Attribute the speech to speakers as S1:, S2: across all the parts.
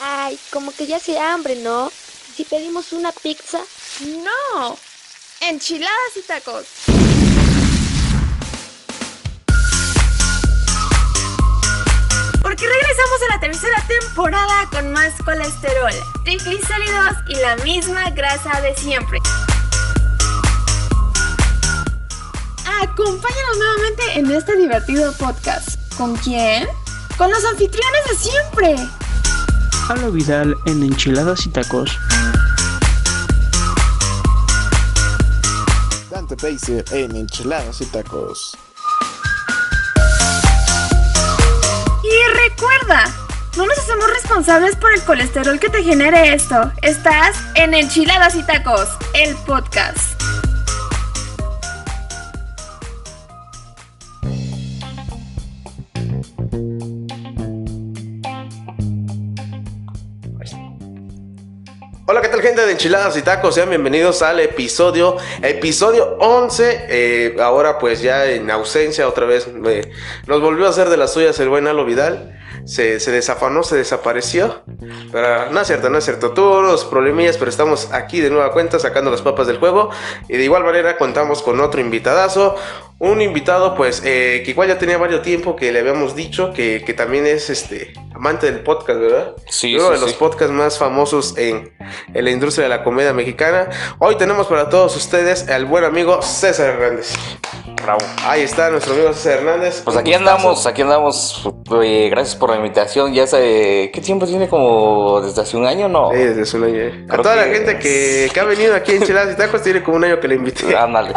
S1: Ay, como que ya se hambre, ¿no? Si pedimos una pizza.
S2: No, enchiladas y tacos. Porque regresamos a la tercera temporada con más colesterol, triglicéridos y la misma grasa de siempre. Acompáñanos nuevamente en este divertido podcast. ¿Con quién? Con los anfitriones de siempre.
S3: Halo Vidal en Enchiladas y Tacos.
S4: Dante Pacer en Enchiladas y Tacos.
S2: Y recuerda, no nos hacemos responsables por el colesterol que te genere esto. Estás en Enchiladas y Tacos, el podcast.
S4: De Enchiladas y Tacos? Sean bienvenidos al episodio, episodio 11. Eh, ahora pues ya en ausencia otra vez nos volvió a hacer de las suyas el buen Alo Vidal. Se, se desafanó, se desapareció. Pero no es cierto, no es cierto. Tuvo unos problemillas, pero estamos aquí de nueva cuenta sacando las papas del juego. Y de igual manera contamos con otro invitadazo. Un invitado, pues, eh, que igual ya tenía varios tiempo que le habíamos dicho que, que también es este amante del podcast, ¿verdad?
S5: Sí,
S4: Uno
S5: sí,
S4: de los podcasts más famosos en, en la industria de la comedia mexicana. Hoy tenemos para todos ustedes al buen amigo César Hernández.
S5: Bravo.
S4: Ahí está nuestro amigo César Hernández.
S5: Pues aquí andamos, aquí andamos. eh, gracias por la invitación. Ya sé, ¿qué tiempo tiene? Como desde hace un año, ¿no?
S4: Sí, desde hace un año. eh. A toda la gente que, que ha venido aquí en Chiladas y Tacos tiene como un año que le invité.
S5: Ándale.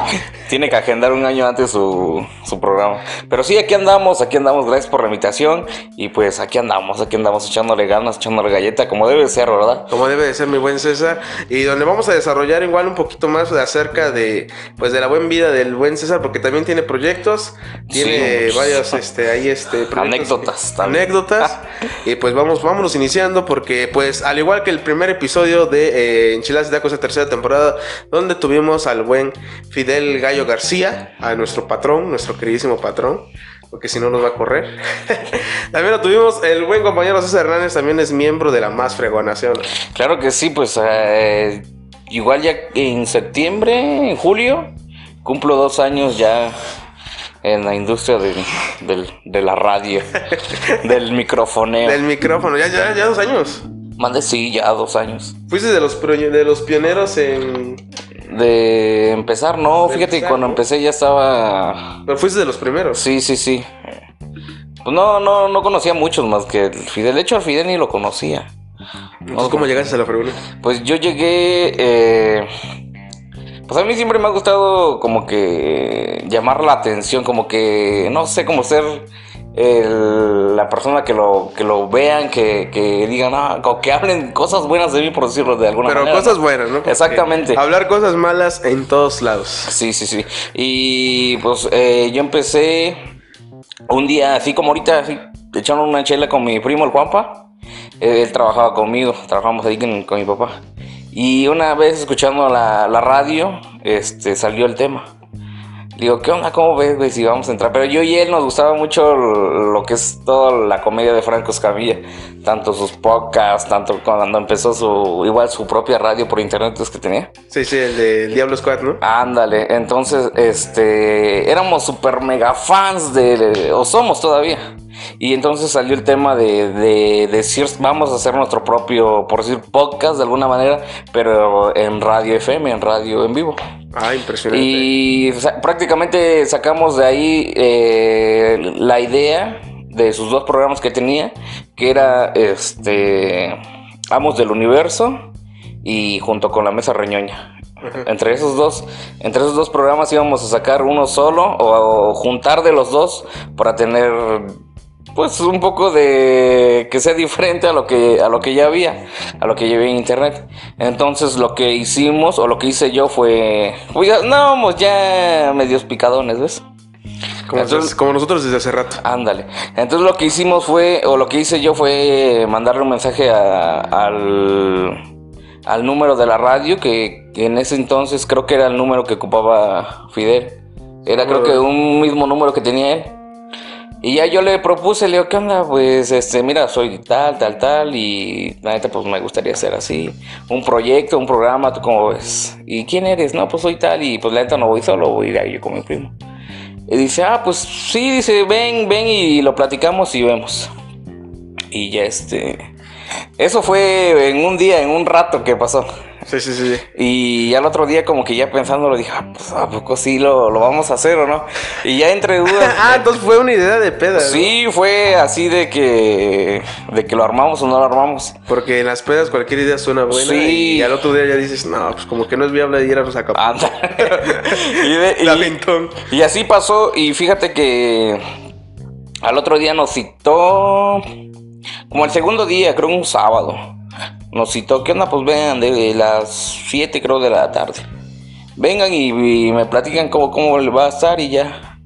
S5: Tiene que agendar un año antes su, su programa. Pero sí, aquí andamos, aquí andamos. Gracias por la invitación. Y pues aquí andamos, aquí andamos echándole ganas, echándole galleta, como debe ser, ¿verdad?
S4: Como debe de ser mi buen César. Y donde vamos a desarrollar igual un poquito más de acerca de pues de la buena vida del buen César, porque también tiene proyectos, tiene
S5: Sí.
S4: varios este ahí este
S5: Anécdotas
S4: que- anécdotas. y pues vamos, vámonos iniciando, porque pues al igual que el primer episodio de eh, Enchiladas y Tacos de tercera temporada, donde tuvimos al buen Fidel Gallo García, a nuestro patrón, nuestro queridísimo patrón. Porque si no nos va a correr. también lo tuvimos, el buen compañero César Hernández también es miembro de la más fregonación.
S5: Claro que sí, pues eh, igual ya en septiembre, en julio, cumplo dos años ya en la industria de, de la radio, del microfoneo.
S4: Del micrófono, ya, ya, ya dos años.
S5: Mande sí, ya dos años.
S4: Fuiste de los, de los pioneros en...
S5: De empezar, no,
S4: De
S5: fíjate,
S4: empezar,
S5: cuando
S4: ¿no?
S5: empecé ya estaba...
S4: Pero fuiste de los primeros.
S5: Sí, sí, sí. Pues no, no, no conocía muchos más que el Fidel. De hecho, al Fidel ni lo conocía.
S4: Entonces, ¿cómo llegaste a la fregona?
S5: Pues yo llegué. eh, pues a mí siempre me ha gustado como que llamar la atención, como que no sé, como ser el- la persona que lo, que lo vean, que, que digan, ah, que hablen cosas buenas de mí, por decirlo de alguna
S4: Pero
S5: manera.
S4: cosas
S5: ¿no?
S4: buenas, ¿no?
S5: Exactamente.
S4: Hablar cosas malas en todos lados.
S5: Sí, sí, sí. Y pues eh, yo empecé un día, así como ahorita, así, echando una chela con mi primo, el Juanpa. Eh, Él trabajaba conmigo, trabajamos ahí con, con mi papá. Y una vez escuchando la, la radio, este, salió el tema. Digo, ¿qué onda? ¿Cómo ves, güey? Si vamos a entrar. Pero yo y él nos gustaba mucho lo que es toda la comedia de Franco Escamilla. Tanto sus podcasts, tanto cuando empezó su, igual su propia radio por internet es que tenía.
S4: Sí, sí, el del Diablo Squad, ¿no?
S5: Ándale, entonces, este, éramos super mega fans de, o somos todavía. Y entonces salió el tema de, de decir, vamos a hacer nuestro propio, por decir, podcast de alguna manera, pero en radio FM, en radio en vivo.
S4: Ah, impresionante.
S5: Y sa- prácticamente sacamos de ahí eh, la idea de sus dos programas que tenía, que era este Amos del Universo y junto con la Mesa Reñoña. Entre esos dos, entre esos dos programas íbamos a sacar uno solo o, o juntar de los dos para tener pues un poco de que sea diferente a lo que a lo que ya había, a lo que ya había en internet. Entonces lo que hicimos o lo que hice yo fue, pues andábamos ya medios picadones, ¿ves?
S4: Como,
S5: entonces-
S4: como nosotros desde hace rato.
S5: Ándale. Entonces lo que hicimos fue, o lo que hice yo fue mandarle un mensaje a- al, al número de la radio, que, que en ese entonces creo que era el número que ocupaba Fidel. Era creo que un mismo número que tenía él. Y ya yo le propuse, le digo, ¿qué onda? Pues, este, mira, soy tal, tal, tal, y la neta, pues me gustaría hacer así, un proyecto, un programa, ¿tú cómo ves? ¿Y quién eres? No, pues soy tal, y pues la neta no voy solo, voy a ir yo con mi primo. Y dice, ah, pues sí, dice, ven, ven y lo platicamos y vemos. Y ya este... Eso fue en un día, en un rato que pasó.
S4: Sí, sí, sí.
S5: Y ya el otro día como que ya pensándolo dije, ah, pues a poco sí lo, lo vamos a hacer o no. Y ya entre dudas...
S4: ah, entonces fue una idea de peda. ¿no?
S5: Sí, fue así de que de que lo armamos o no lo armamos.
S4: Porque en las pedas cualquier idea suena buena.
S5: Sí.
S4: Y al otro día ya dices, no, pues como que no es viable ir a los Acapulco.
S5: Y, de- y así pasó y fíjate que al otro día nos citó como el segundo día, creo un sábado. Nos citó, ¿qué onda? Pues vengan de las 7 creo de la tarde. Vengan y, me platican cómo, cómo va a estar y ya.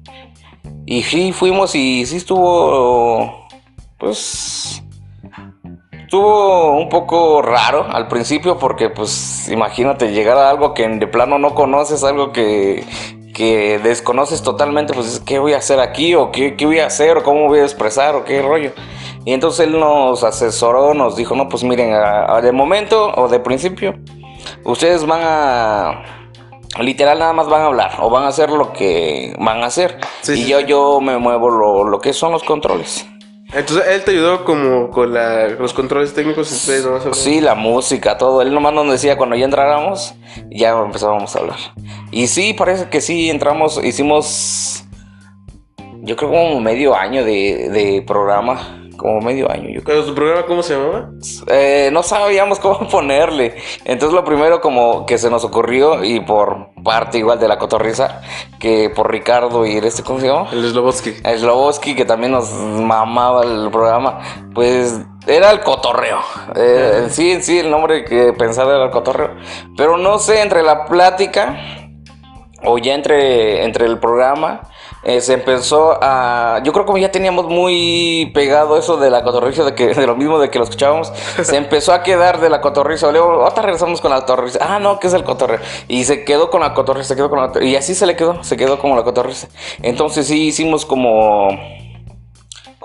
S5: Y sí, fuimos y sí estuvo, pues, estuvo un poco raro al principio porque, pues, imagínate llegar a algo que de plano no conoces, algo que, que desconoces totalmente, pues, ¿qué voy a hacer aquí? ¿O qué, qué voy a hacer? ¿O cómo voy a expresar? ¿O qué rollo? Y entonces él nos asesoró, nos dijo, no, pues miren, a- a- de momento o de principio, ustedes van a literal nada más van a hablar o van a hacer lo que van a hacer
S4: Sí,
S5: y
S4: sí,
S5: yo yo me muevo lo, lo que son los controles.
S4: Entonces él te ayudó como con la- los controles técnicos. y ustedes hablaban.
S5: sí la música todo. Él nomás nos decía cuando ya entráramos ya empezábamos a hablar y sí parece que sí entramos hicimos yo creo como medio año de, de programa como medio año yo creo
S4: ¿Pero tu programa cómo se llamaba?
S5: Eh, no sabíamos cómo ponerle. Entonces lo primero como que se nos ocurrió y por parte igual de la cotorriza que por Ricardo y este, ¿cómo se llama?
S4: El Slobotsky.
S5: Sloboski, que también nos mamaba el programa, pues era el cotorreo. Eh, sí, sí, el nombre que pensaba era el cotorreo. Pero no sé, entre la plática o ya entre, entre el programa, eh, se empezó a... Yo creo que como ya teníamos muy pegado eso de la cotorriza, de, que, de lo mismo de que lo escuchábamos, se empezó a quedar de la cotorriza. Luego, otra regresamos con la cotorriza. Ah, no, que es el cotorreo. Y se quedó con la cotorriza, se quedó con la. Y así se le quedó, se quedó como la cotorriza. Entonces sí hicimos como...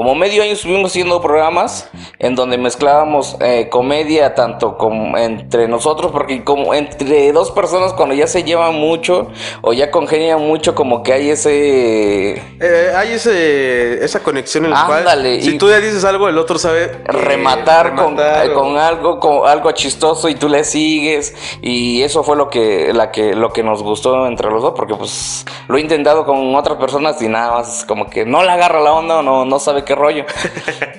S5: Como medio año estuvimos haciendo programas en donde mezclábamos eh, comedia tanto como entre nosotros, porque como entre dos personas cuando ya se llevan mucho o ya congenian mucho, como que hay ese
S4: Eh, hay ese, esa conexión en la
S5: Ándale,
S4: cual si tú ya dices algo, el otro sabe eh,
S5: rematar, con,
S4: rematar
S5: eh,
S4: o-
S5: con algo con algo chistoso y tú le sigues y eso fue lo que la que lo que nos gustó entre los dos porque pues lo he intentado con otras personas y nada más como que no le agarra la onda o no no sabe qué rollo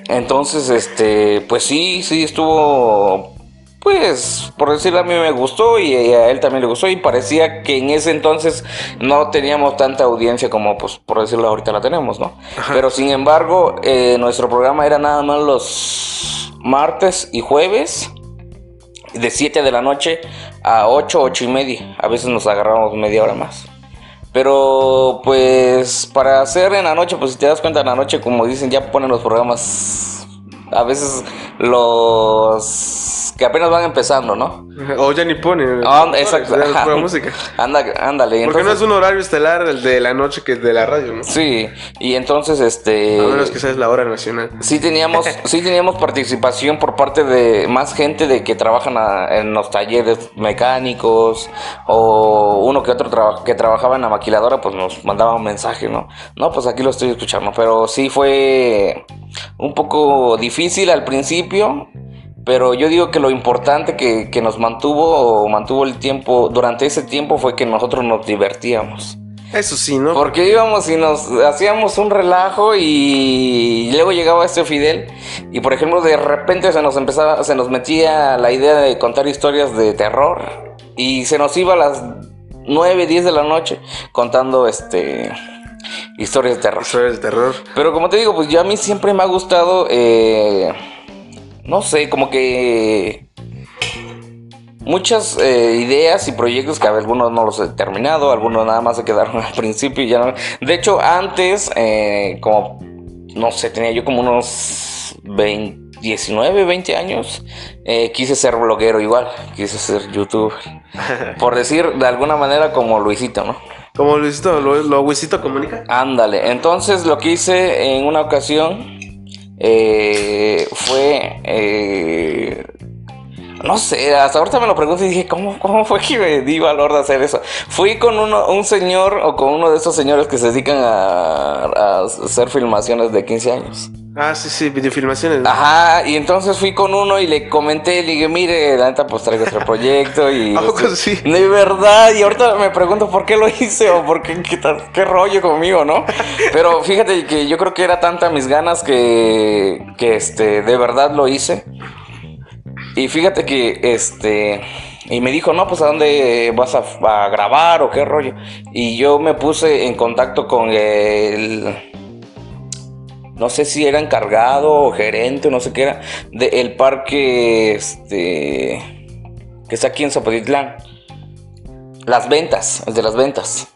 S5: entonces este pues sí sí estuvo pues por decirlo a mí me gustó y a él también le gustó y parecía que en ese entonces no teníamos tanta audiencia como pues por decirlo ahorita la tenemos no pero sin embargo eh, nuestro programa era nada más los martes y jueves de 7 de la noche a 8, 8 y media. A veces nos agarramos media hora más. Pero pues para hacer en la noche, pues si te das cuenta en la noche, como dicen, ya ponen los programas, a veces los que apenas van empezando, ¿no?
S4: O ya ni ponen.
S5: Ah, exacto.
S4: Es pura música.
S5: Anda, ándale.
S4: Porque no es un horario estelar el de la noche que el de la radio, ¿no?
S5: Sí, y entonces este...
S4: A menos que sea la hora nacional.
S5: Sí teníamos, sí teníamos participación por parte de más gente de que trabajan a- en los talleres mecánicos o uno que otro traba- que trabajaba en la maquiladora pues nos mandaba un mensaje, ¿no? No, pues aquí lo estoy escuchando, pero sí fue un poco difícil al principio, pero yo digo que lo importante que, que nos mantuvo o mantuvo el tiempo durante ese tiempo fue que nosotros nos divertíamos.
S4: Eso sí, ¿no?
S5: Porque íbamos y nos hacíamos un relajo y luego llegaba este Fidel y por ejemplo de repente se nos empezaba, se nos metía la idea de contar historias de terror y se nos iba a las 9, 10 de la noche contando este historias de terror.
S4: Historias de terror.
S5: Pero como te digo, pues yo a mí siempre me ha gustado, eh, no sé, como que muchas eh, ideas y proyectos que algunos no los he terminado, algunos nada más se quedaron al principio y ya no. De hecho, antes, eh, como, no sé, tenía yo como unos 20, 19, 20 años, eh, quise ser bloguero igual, quise ser youtuber. Por decir de alguna manera como Luisito, ¿no?
S4: Como Luisito, lo, lo Luisito comunica.
S5: Ándale, entonces lo que hice en una ocasión eh, fue... eh, no sé, hasta ahorita me lo pregunto y dije, ¿cómo, cómo fue que me di valor de hacer eso? Fui con uno, un señor o con uno de esos señores que se dedican a, hacer filmaciones de 15 años.
S4: Ah, sí, sí, videofilmaciones. ¿no?
S5: Ajá, y entonces fui con uno y le comenté, le dije, mire, la neta, pues traigo otro proyecto y...
S4: ¿A poco
S5: este,
S4: sí?
S5: De verdad, y ahorita me pregunto por qué lo hice o por qué, qué, qué rollo conmigo, ¿no? Pero fíjate que yo creo que era tanta mis ganas que, que este, de verdad lo hice. Y fíjate que, este, y me dijo, no, pues a dónde vas a, a grabar o qué rollo. Y yo me puse en contacto con el, no sé si era encargado o gerente o no sé qué era, del parque, este, que está aquí en Zapatitlán. Las ventas, el de las ventas,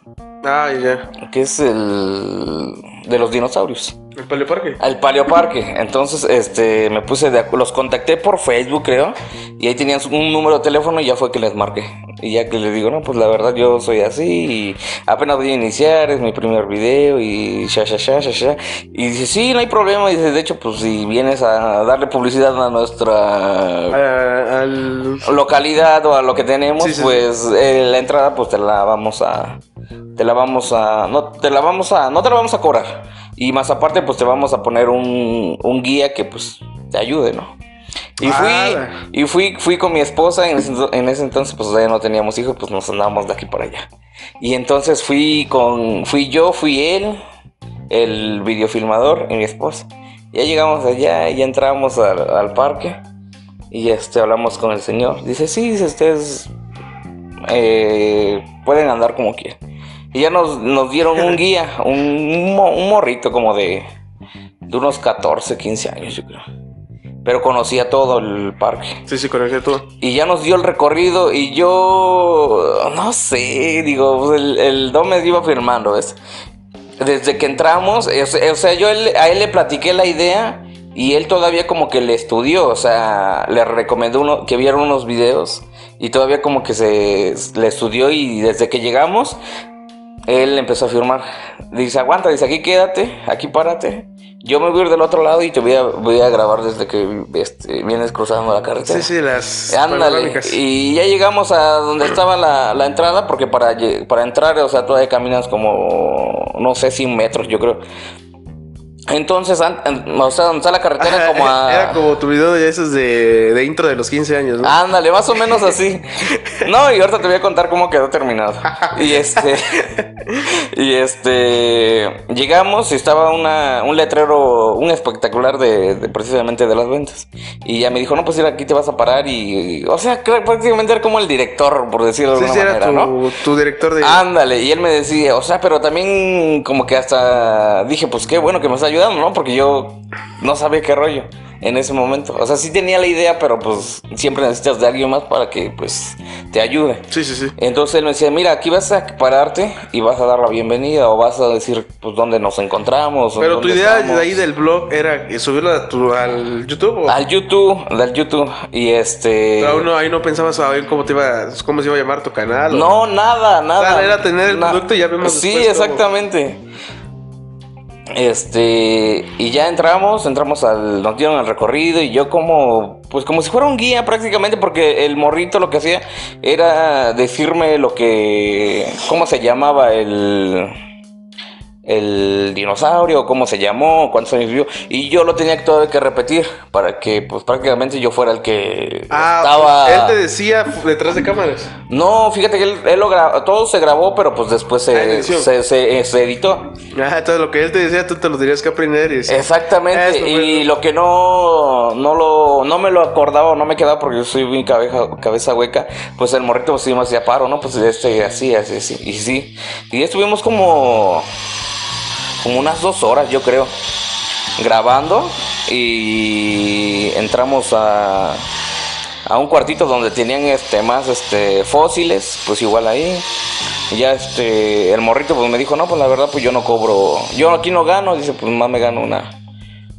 S4: Ah, ya.
S5: que es el de los dinosaurios.
S4: ¿El paleoparque?
S5: Al Paleoparque. Entonces, este, me puse de acu- los contacté por Facebook, creo, y ahí tenían un número de teléfono y ya fue que les marqué. Y ya que les digo, no, pues la verdad yo soy así y apenas voy a iniciar, es mi primer video y sha, sha, sha, sha, sha. Y dice, sí, no hay problema. Y dice, de hecho, pues si vienes a darle publicidad a nuestra
S4: al...
S5: localidad o a lo que tenemos,
S4: Sí, sí, sí.
S5: pues eh, la entrada pues te la vamos a te la vamos a no te la vamos a no te la vamos a cobrar y más aparte pues te vamos a poner un, un guía que pues te ayude, ¿no? Y fui
S4: Ah.
S5: y fui fui con mi esposa en ese, en ese entonces pues ya no teníamos hijos, pues nos andábamos de aquí para allá. Y entonces fui con fui yo, fui él, el videofilmador y mi esposa. Ya llegamos allá y ya entramos al, al parque. Y este, hablamos con el señor. Dice, sí, dice, ustedes eh, pueden andar como quieran. Y ya nos, nos dieron un guía, un, un mo- un morrito como de, de unos 14, 15 años, yo creo. Pero conocía todo el parque.
S4: Sí, sí, conecté todo.
S5: Y ya nos dio el recorrido y yo, no sé, digo, pues, el, el me iba firmando, ¿ves? Desde que entramos, o sea, yo a él le platiqué la idea y él todavía como que le estudió, o sea, le recomendó uno, que viera unos videos y todavía como que se le estudió y desde que llegamos, él empezó a firmar. Dice, aguanta, dice, aquí quédate, aquí párate. Yo me voy a ir del otro lado y te voy a, voy a grabar desde que este, vienes cruzando la carretera.
S4: Sí, sí, las
S5: Ándale, y ya llegamos a donde estaba la, la entrada, porque para, para entrar, o sea, todavía caminas como, no sé, 100 metros, yo creo. Entonces, o sea, donde está la carretera, como a...
S4: Era como tu video de esos de, de intro de los 15 años, ¿no?
S5: Ándale, más o menos así. No, y ahorita te voy a contar cómo quedó terminado. Y este. Y este. Llegamos y estaba una, un letrero, un espectacular de, de precisamente de las ventas. Y ya me dijo, no, pues ir aquí te vas a parar. Y. O sea, creo- prácticamente era como el director, por decirlo de alguna
S4: sí, era
S5: manera,
S4: tu,
S5: ¿no?
S4: tu director de...
S5: Ándale, y él me decía, o sea, pero también como que hasta dije, pues qué bueno que me está ayudando, ¿no? Porque yo no sabía qué rollo en ese momento. O sea, sí tenía la idea, pero pues siempre necesitas de alguien más para que pues te ayude.
S4: Sí, sí, sí.
S5: Entonces él me decía, mira, aquí vas a pararte y vas a dar la bienvenida o vas a decir pues dónde nos encontramos. o
S4: Pero tu
S5: dónde
S4: idea
S5: estamos".
S4: de ahí del blog era subirlo a tu, al YouTube o
S5: Al YouTube, al YouTube. Y este...
S4: aún no, ahí no pensabas a ver cómo te iba, cómo se iba a llamar tu canal. o-
S5: No, nada, nada.
S4: sea, era tener el
S5: Na-
S4: producto y ya vemos
S5: Sí,
S4: después cómo-
S5: exactamente. Este, y ya entramos, entramos al, nos dieron el recorrido y yo como, pues como si fuera un guía prácticamente porque el morrito lo que hacía era decirme lo que, cómo se llamaba el, el dinosaurio, cómo se llamó, cuántos años vivió y yo lo tenía que todavía que repetir para que pues prácticamente yo fuera el que
S4: Ah,
S5: estaba...
S4: él te decía detrás de cámaras.
S5: No, fíjate que él, él lo grabó, todo se grabó, pero pues después
S4: Ah,
S5: se,
S4: edición.
S5: se, se- se editó.
S4: Ah, entonces lo que él te decía, tú te lo tenías que aprender y
S5: Exactamente,
S4: Esto
S5: y
S4: lo-
S5: lo que no, no lo, no me lo acordaba, no me quedaba porque yo soy mi cabeza, cabeza hueca, pues el morrito pues sí me hacía paro, ¿no? Pues este, así, así, así, y sí, y estuvimos como, como unas dos horas, yo creo, grabando, y entramos a, a un cuartito donde tenían este más este fósiles, pues igual ahí. Y ya este el morrito pues me dijo, "No, pues la verdad pues yo no cobro, yo aquí no gano", dice, "Pues más me gano una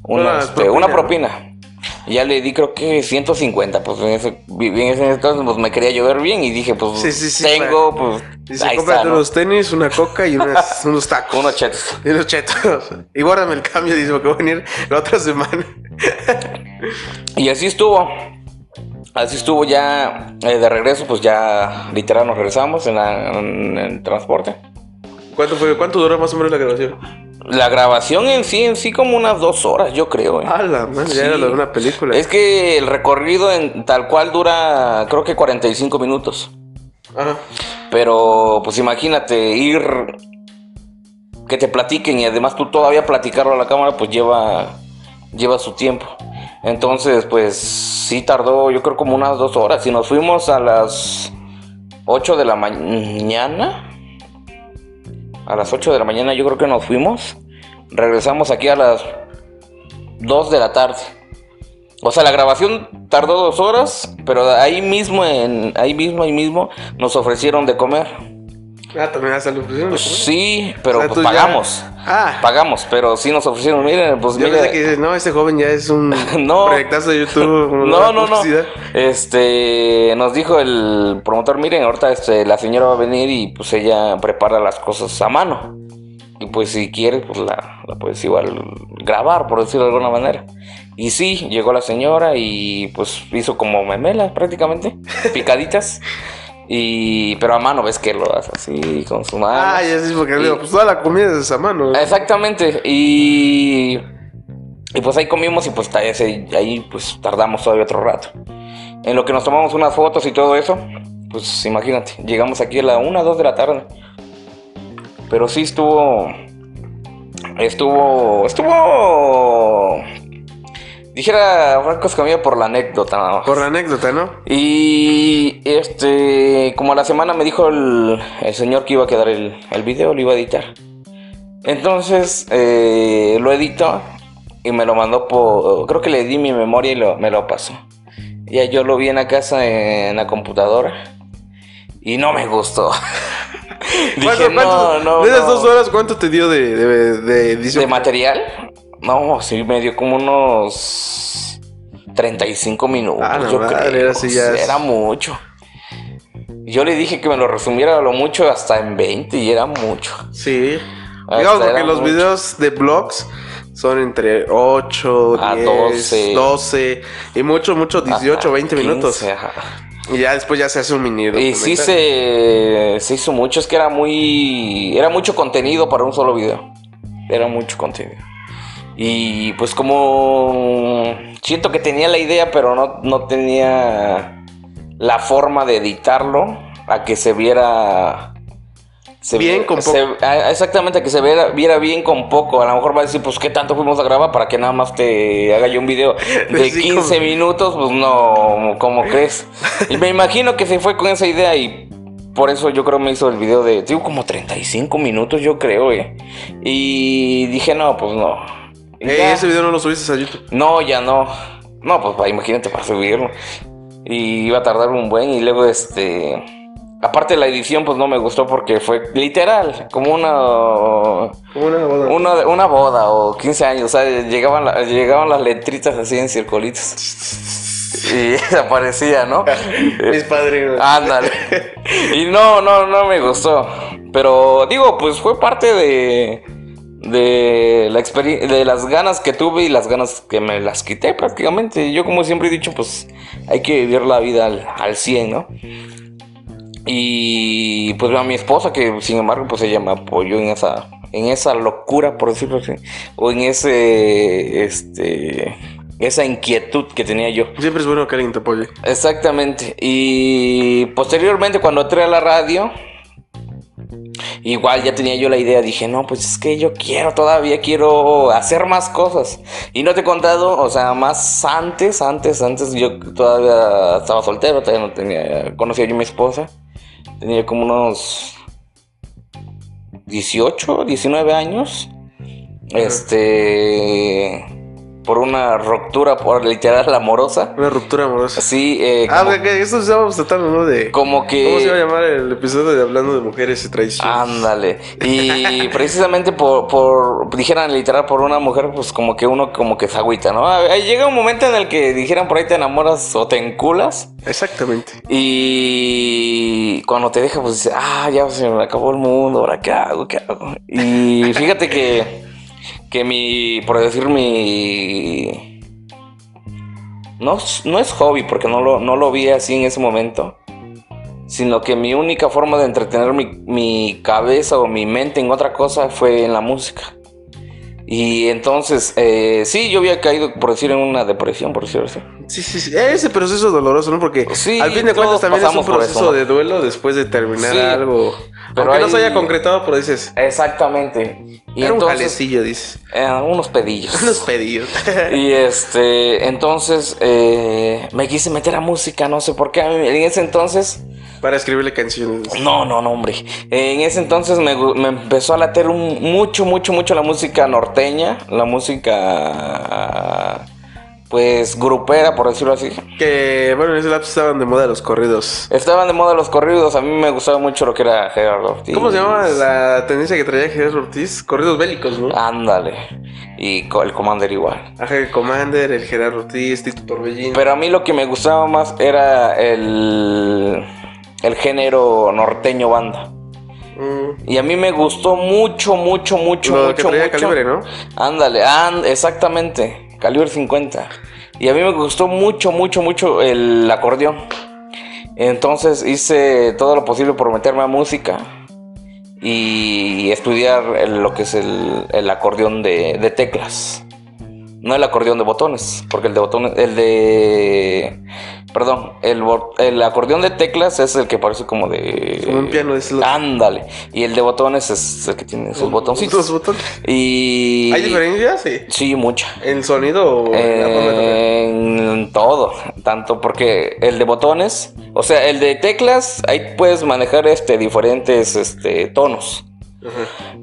S5: una,
S4: Una
S5: este,
S4: propina,
S5: una
S4: ¿no?
S5: Propina." Ya le di creo que 150, pues en ese, en ese entonces pues, me quería llover bien y dije, pues
S4: Sí, sí, sí,
S5: tengo, pues
S4: Dice,
S5: ahí
S4: cómprate
S5: está, ¿no?
S4: unos tenis, una coca y unas- unos tacos.
S5: Unos chetos.
S4: Y unos chetos. Y guárdame el cambio, dice, porque voy a venir la otra semana.
S5: Y así estuvo. Así estuvo ya eh, de regreso, pues ya literal nos regresamos en, la- en el transporte.
S4: ¿Cuánto fue? ¿Cuánto duró más o menos la grabación?
S5: La grabación en sí, en sí como unas dos horas, yo creo. eh.
S4: Ah, la madre,
S5: Sí.
S4: era lo de una película.
S5: Es que el recorrido en tal cual dura, creo que 45 minutos.
S4: Ajá.
S5: Pero, pues imagínate, ir. Que te platiquen y además tú todavía platicarlo a la cámara, pues lleva. Lleva su tiempo. Entonces, pues sí tardó, yo creo, como unas dos horas. Y nos fuimos a las 8 de la mañana. A las 8 de la mañana, yo creo que nos fuimos. Regresamos aquí a las 2 de la tarde. O sea, la grabación tardó dos horas, pero ahí mismo, en, ahí mismo, ahí mismo, nos ofrecieron de comer.
S4: Ah, también hasta lo pusieron.
S5: Pues sí, pero
S4: O sea,
S5: pues
S4: ya-
S5: pagamos.
S4: Ah.
S5: Pagamos, pero sí nos ofrecieron, miren, pues
S4: Yo
S5: mire.
S4: pensé que dices, no, este joven ya es un
S5: No.
S4: proyectazo de YouTube.
S5: No, no, no. Este, nos dijo el promotor, miren, ahorita este, la señora va a venir y pues ella prepara las cosas a mano. Y pues si quieres, pues la, la puedes igual grabar, por decirlo de alguna manera. Y sí, llegó la señora y pues hizo como memelas prácticamente, picaditas. Y, pero a mano ves que lo hace así, con su mano.
S4: Ah, ya sí, porque
S5: Y-
S4: digo, pues toda la comida es a mano.
S5: Exactamente. Y, y pues ahí comimos y pues ahí pues tardamos todavía otro rato. En lo que nos tomamos unas fotos y todo eso, pues imagínate, llegamos aquí a la 1, 2 de la tarde. Pero sí estuvo... Estuvo... Estuvo... Dijera Franco Escamilla por la anécdota nada más.
S4: Por la anécdota, ¿no?
S5: Y este, como a la semana me dijo el, el señor que iba a quedar el, el video, lo iba a editar. Entonces eh, lo editó y me lo mandó por. Creo que le di mi memoria y lo- me lo pasó. Ya yo lo vi en la casa en la computadora y no me gustó. Dije,
S4: ¿Cuánto-
S5: no,
S4: cuánto-
S5: no.
S4: de esas
S5: no".
S4: dos horas, ¿cuánto te dio de, de, de edición?
S5: ¿De material? No, sí, me dio como unos 35 minutos.
S4: Ah, la
S5: yo
S4: madre,
S5: creo.
S4: era así ya es-
S5: Era mucho. Yo le dije que me lo resumiera a lo mucho hasta en 20 y era mucho.
S4: Sí. Digamos, porque los
S5: mucho.
S4: videos de blogs son entre 8,
S5: A
S4: 10,
S5: 12.
S4: 12 y mucho, mucho 18,
S5: Hasta
S4: 20 minutos.
S5: 15, ajá.
S4: Y ya después ya se hace un mini
S5: Y sí se, se hizo mucho, es que era muy... Era mucho contenido para un solo video. Era mucho contenido. Y pues como... Siento que tenía la idea, pero no, no tenía la forma de editarlo a que se viera... se
S4: Bien con
S5: se- a- exactamente, a que se viera, viera bien con poco. A lo mejor va a decir, pues, ¿qué tanto fuimos a grabar para que nada más te haga yo un video de
S4: sí,
S5: 15
S4: como-
S5: minutos? Pues no, ¿cómo crees? Y me imagino que se fue con esa idea y por eso yo creo me hizo el video de, digo, como 35 minutos, yo creo, eh. Y dije, no, pues no.
S4: Eh, ese video no lo subiste a YouTube.
S5: No, ya no. No, pues imagínate para subirlo. Y iba a tardar un buen y luego este... Aparte la edición pues no me gustó porque fue literal, como una...
S4: Como una boda.
S5: Una, una boda o 15 años, o sea, llegaban, la- llegaban las letritas así en circulitos. Y desaparecía, ¿no?
S4: Mis padrinos.
S5: Ándale. Y no, no, no me gustó. Pero digo, pues fue parte de de la de las ganas que tuve y las ganas que me las quité prácticamente. Yo como siempre he dicho, pues hay que vivir la vida al, al 100, ¿no? Y pues a mi esposa que sin embargo pues ella me apoyó en esa en esa locura por decirlo así o en ese este esa inquietud que tenía yo.
S4: Siempre es bueno que alguien te apoye.
S5: Exactamente. Y posteriormente cuando entré a la radio, igual ya tenía yo la idea, dije, no, pues es que yo quiero, todavía quiero hacer más cosas. Y no te he contado, o sea, más antes, antes, antes, yo todavía estaba soltero, todavía no tenía, conocía yo a mi esposa, tenía como unos 18, 19 años. Este... por una ruptura, por literal amorosa.
S4: Una ruptura amorosa.
S5: Sí, eh,
S4: Ah, ok, eso estábamos tratando, ¿no? De.
S5: como que...
S4: ¿Cómo se iba a llamar el episodio de hablando de mujeres y traición?
S5: Ándale. Y precisamente por, por, dijeran literal por una mujer, pues como que uno como que se agüita, ¿no? Ah, Llega un momento en el que dijeran por ahí te enamoras o te enculas.
S4: Exactamente.
S5: Y cuando te deja, pues dices, ah, ya se me acabó el mundo, ahora qué hago, qué hago. Y fíjate que, que mi, por decir mi... No, no es hobby, porque no lo, no lo vi así en ese momento. Sino que mi única forma de entretener mi, mi cabeza o mi mente en otra cosa fue en la música. Y entonces, eh, sí, yo había caído, por decir, en una depresión, por decirlo así.
S4: Sí, sí, sí. Ese proceso doloroso, ¿no? Porque
S5: Sí,
S4: al fin de cuentas también es un proceso
S5: eso, ¿no?
S4: de duelo después de terminar
S5: Sí,
S4: algo.
S5: pero
S4: Aunque no se
S5: hay-
S4: haya concretado, pero dices.
S5: Exactamente. Y
S4: era un jalecillo, dices.
S5: eh, unos pedillos.
S4: Unos pedidos.
S5: Y este, entonces eh, me quise meter a música, no sé por qué. En ese entonces,
S4: Para escribirle canciones.
S5: no, no, no, hombre. En ese entonces me, me empezó a latir un- mucho, mucho, mucho la música norteña, la música, pues, grupera, por decirlo así.
S4: Que, bueno, en ese lapso estaban de moda los corridos.
S5: Estaban de moda los corridos, a mí me gustaba mucho lo que era Gerardo Ortiz.
S4: ¿Cómo se llama la tendencia que traía Gerardo Ortiz? Corridos bélicos, ¿no?
S5: Ándale. Y el Commander igual.
S4: Ajá, el Commander, el Gerardo Ortiz, Tito Torbellino.
S5: Pero a mí lo que me gustaba más era el, el género norteño banda.
S4: Mm,
S5: Y a mí me gustó mucho, mucho, mucho,
S4: lo
S5: mucho,
S4: que
S5: mucho.
S4: calibre, ¿no?
S5: Ándale, and- exactamente, calibre 50. Y a mí me gustó mucho, mucho, mucho el acordeón. Entonces hice todo lo posible por meterme a música y estudiar lo que es el, el acordeón de, de teclas. No el acordeón de botones, porque el de botones, el de... Perdón, el, el acordeón de teclas es el que parece como de...
S4: Como un piano, es lo-
S5: Ándale. Y el de botones es el que tiene sus botoncitos.
S4: Botones.
S5: Y...
S4: ¿Hay diferencias? Sí.
S5: Sí, mucha.
S4: ¿En sonido o en?
S5: En todo, tanto porque el de botones, o sea, el de teclas, ahí puedes manejar este diferentes este tonos.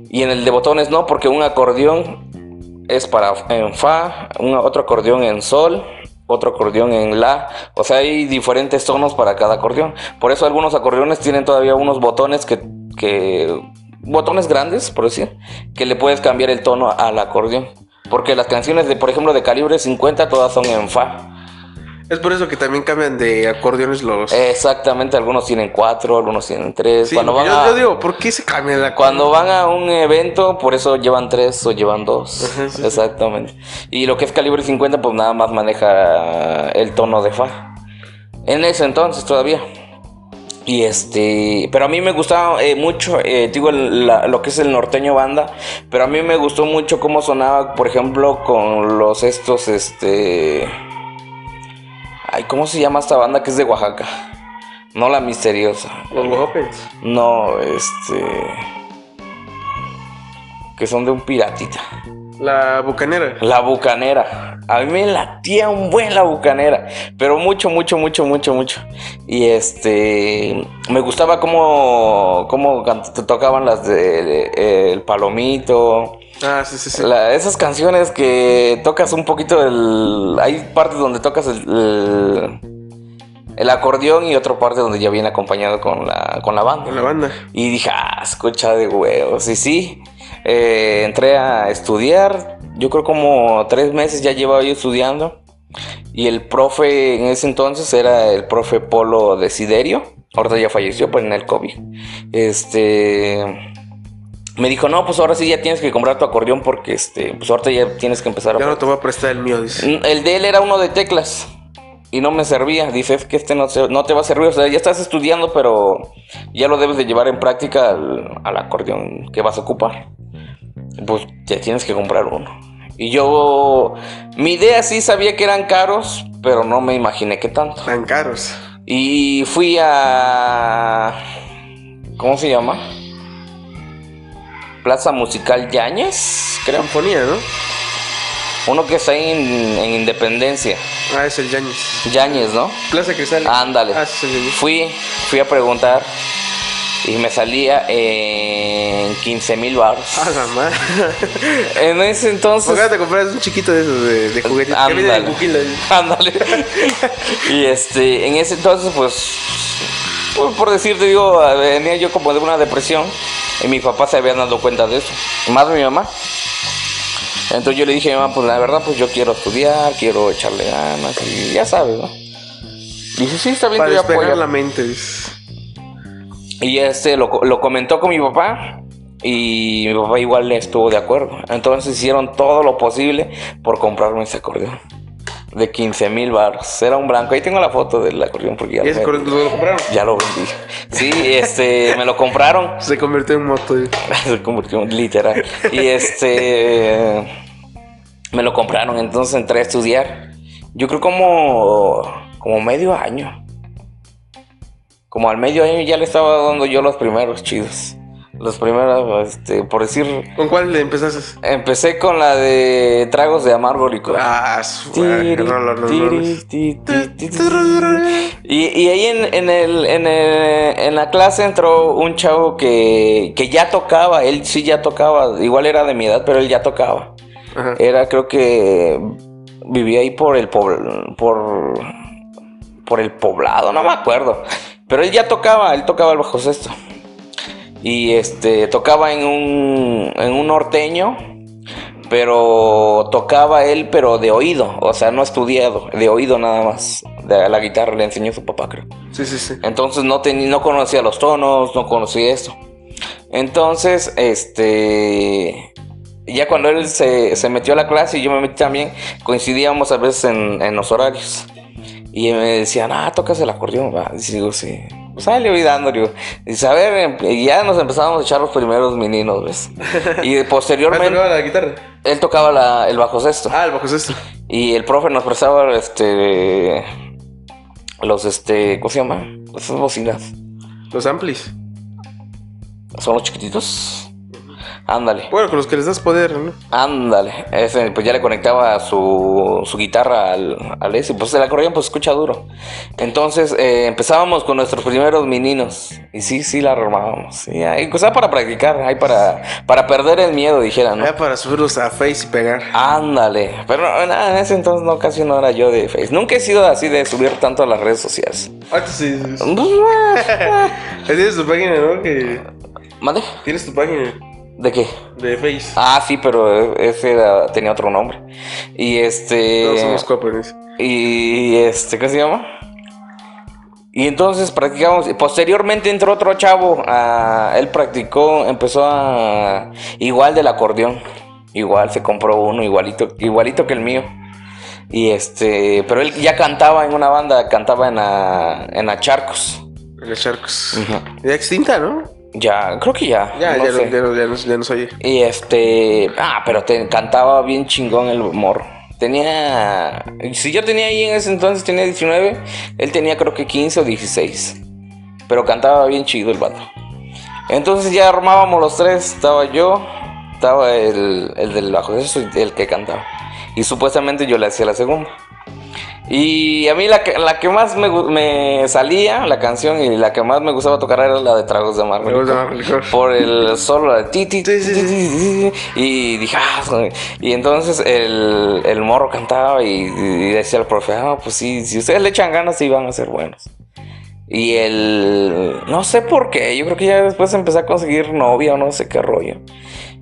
S5: Y en el de botones no, porque un acordeón es para en fa, un otro acordeón en sol, otro acordeón en la, o sea, hay diferentes tonos para cada acordeón. Por eso algunos acordeones tienen todavía unos botones que, que botones grandes, por decir, que le puedes cambiar el tono al acordeón. Porque las canciones de, por ejemplo, de calibre 50 todas son en fa.
S4: Es por eso que también cambian de acordeones los.
S5: Exactamente, algunos tienen cuatro, algunos tienen tres.
S4: sí,
S5: cuando, van
S4: yo,
S5: a,
S4: yo digo, ¿por qué se cambia la
S5: cuando van a un evento, por eso llevan tres o llevan dos.
S4: Ajá, sí, sí.
S5: Exactamente. Y lo que es calibre 50, pues nada más maneja el tono de fa. En ese entonces todavía. Y este, pero a mí me gustaba eh, mucho, eh, digo, el- la- lo que es el norteño banda, pero a mí me gustó mucho cómo sonaba, por ejemplo, con los estos, este, ay, ¿cómo se llama esta banda que es de Oaxaca? No la misteriosa,
S4: Los Oaxacans.
S5: no, este, que son de un piratita.
S4: La bucanera.
S5: La bucanera. A mí me latía un buen la bucanera. Pero mucho, mucho, mucho, mucho, mucho. Y este. Me gustaba cómo. cómo tocaban las de, de- El Palomito.
S4: Ah, sí, sí, sí.
S5: La- esas canciones que tocas un poquito el. Hay partes donde tocas el. el, el acordeón y otra parte donde ya viene acompañado con la, con la banda.
S4: Con la banda.
S5: Y dije, ah, escucha de huevos. Y sí, eh, entré a estudiar. Yo creo como tres meses ya llevaba yo estudiando. Y el profe en ese entonces era el profe Polo Desiderio. Ahorita ya falleció por en el COVID. Este. Me dijo, no, pues ahora sí ya tienes que comprar tu acordeón porque este, pues ahorita ya tienes que empezar a
S4: Ya no te voy a prestar el mío, dice.
S5: El de él era uno de teclas y no me servía. Dice, es que este no, se- no te va a servir. O sea, ya estás estudiando, pero ya lo debes de llevar en práctica al, al acordeón que vas a ocupar. Pues ya tienes que comprar uno. Y yo, mi idea sí sabía que eran caros, pero no me imaginé que tanto.
S4: Tan caros.
S5: Y fui a... ¿Cómo se llama? Plaza Musical Yañez, creo.
S4: Sinfonía, ¿no?
S5: Uno que está ahí en, en Independencia.
S4: Ah, es el Yañez.
S5: Yañez, ¿no?
S4: Plaza Cristal.
S5: Ándale.
S4: Ah, sí, Yañez.
S5: Fui, fui a preguntar y me salía en 15 mil baros.
S4: A la madre.
S5: En ese entonces.
S4: ¿Por qué no te compras un chiquito de esos de, de juguetitos? Que viene en
S5: Ándale. Ándale. y este, en ese entonces, pues, pues, por decirte, digo, venía yo como de una depresión y mi papá se habían dado cuenta de eso, más mi mamá. Entonces yo le dije a mi mamá, pues la verdad, pues yo quiero estudiar, quiero echarle ganas y ya sabes, ¿no? Dice, sí, está bien,
S4: Para
S5: te voy a
S4: despejar
S5: apoyar".
S4: la mente.
S5: Y este lo, lo comentó con mi papá y mi papá igual le estuvo de acuerdo. Entonces hicieron todo lo posible por comprarme ese acordeón. De 15 mil baros. Era un blanco. Ahí tengo la foto del acordeón porque ya,
S4: ¿Y ese
S5: me-
S4: lo compraron?
S5: ya lo vendí. Sí, este, me lo compraron.
S4: Se convirtió en moto. eh.
S5: Se convirtió en literal. Y este, me lo compraron. Entonces entré a estudiar. Yo creo como, como medio año. Como al medio año ya le estaba dando yo los primeros chidos. Los primeros, este, por decir,
S4: ¿Con cuál le empezaste?
S5: empecé con la de tragos de amargo licor.
S4: Ah.
S5: Y, y ahí en, en el, en, el- en la clase entró un chavo que, que ya tocaba, él sí ya tocaba, igual era de mi edad, pero él ya tocaba.
S4: Ajá.
S5: Era, creo que vivía ahí por el por, por el poblado, no me acuerdo. Pero él ya tocaba, él tocaba el bajo sexto. Y este, tocaba en un, en un norteño, pero tocaba él, pero de oído, o sea, no estudiado, de oído nada más. De la guitarra le enseñó su papá, creo.
S4: Sí, sí, sí.
S5: Entonces no, teni- no conocía los tonos, no conocía esto. Entonces, este. Ya cuando él se, se metió a la clase y yo me metí también, coincidíamos a veces en, en los horarios. Y me decían, ah, tocas el acordeón, va. Y digo, sí. Pues ahí le voy dando, digo. Dice, a ver, em- y ya nos empezamos a echar los primeros meninos, ¿ves? Y
S4: ¿Ah,
S5: posteriormente,
S4: tocaba la guitarra?
S5: él tocaba la- el bajo sexto.
S4: Ah, el bajo sexto.
S5: Y el profe nos prestaba, este. Los, este. ¿Cómo se llama? Esas bocinas.
S4: Los amplis.
S5: Son los chiquititos. Ándale,
S4: Bueno, con los que les das poder, ¿no?
S5: ándale. Ese, pues ya le conectaba su, su guitarra al, al ese. Pues el acordeón pues escucha duro. Entonces eh, empezábamos con nuestros primeros meninos. Y sí, sí la armábamos. Y ahí, cosa para practicar, ahí para, para perder el miedo, dijera, ¿no?
S4: Ya para subirlos a Face y pegar.
S5: Ándale. Pero nada, en ese entonces no, casi no era yo de Face. Nunca he sido así de subir tanto a las redes sociales.
S4: Ah, sí. sí, sí.
S5: Pues,
S4: Tienes tu página, ¿no? Que...
S5: ¿Mande?
S4: Tienes tu página
S5: ¿De qué?
S4: de Face.
S5: Ah, sí, pero ese era- tenía otro nombre. Y este.
S4: Todos somos.
S5: Y este, ¿qué se llama? Y entonces practicamos. Posteriormente entró otro chavo. él practicó, empezó a. Igual del acordeón. Igual se compró uno, igualito, igualito que el mío. Y este. Pero él ya cantaba en una banda, cantaba en la, en la Charcos.
S4: Los charcos. Ya extinta, ¿no?
S5: Ya, creo que ya.
S4: Ya,
S5: no
S4: ya,
S5: sé.
S4: no, ya, no, ya.
S5: Y este. Ah, pero te cantaba bien chingón el morro. Tenía. Si yo tenía ahí en ese entonces, tenía 19. Él tenía creo que 15 o 16. Pero cantaba bien chido el vato. Entonces ya armábamos los tres. Estaba yo, estaba el, el del bajo, eso el que cantaba. Y supuestamente yo le hacía la segunda. Y a mí la que, la que más me, me salía, la canción, y la que más me gustaba tocar era la de Tragos de Licor. Por el solo de ti, Y dije, ah, y entonces el, el morro cantaba y, y decía al profe, ah, pues sí, si ustedes le echan ganas, sí van a ser buenos. Y el, no sé por qué, yo creo que ya después empecé a conseguir novia o no sé qué rollo.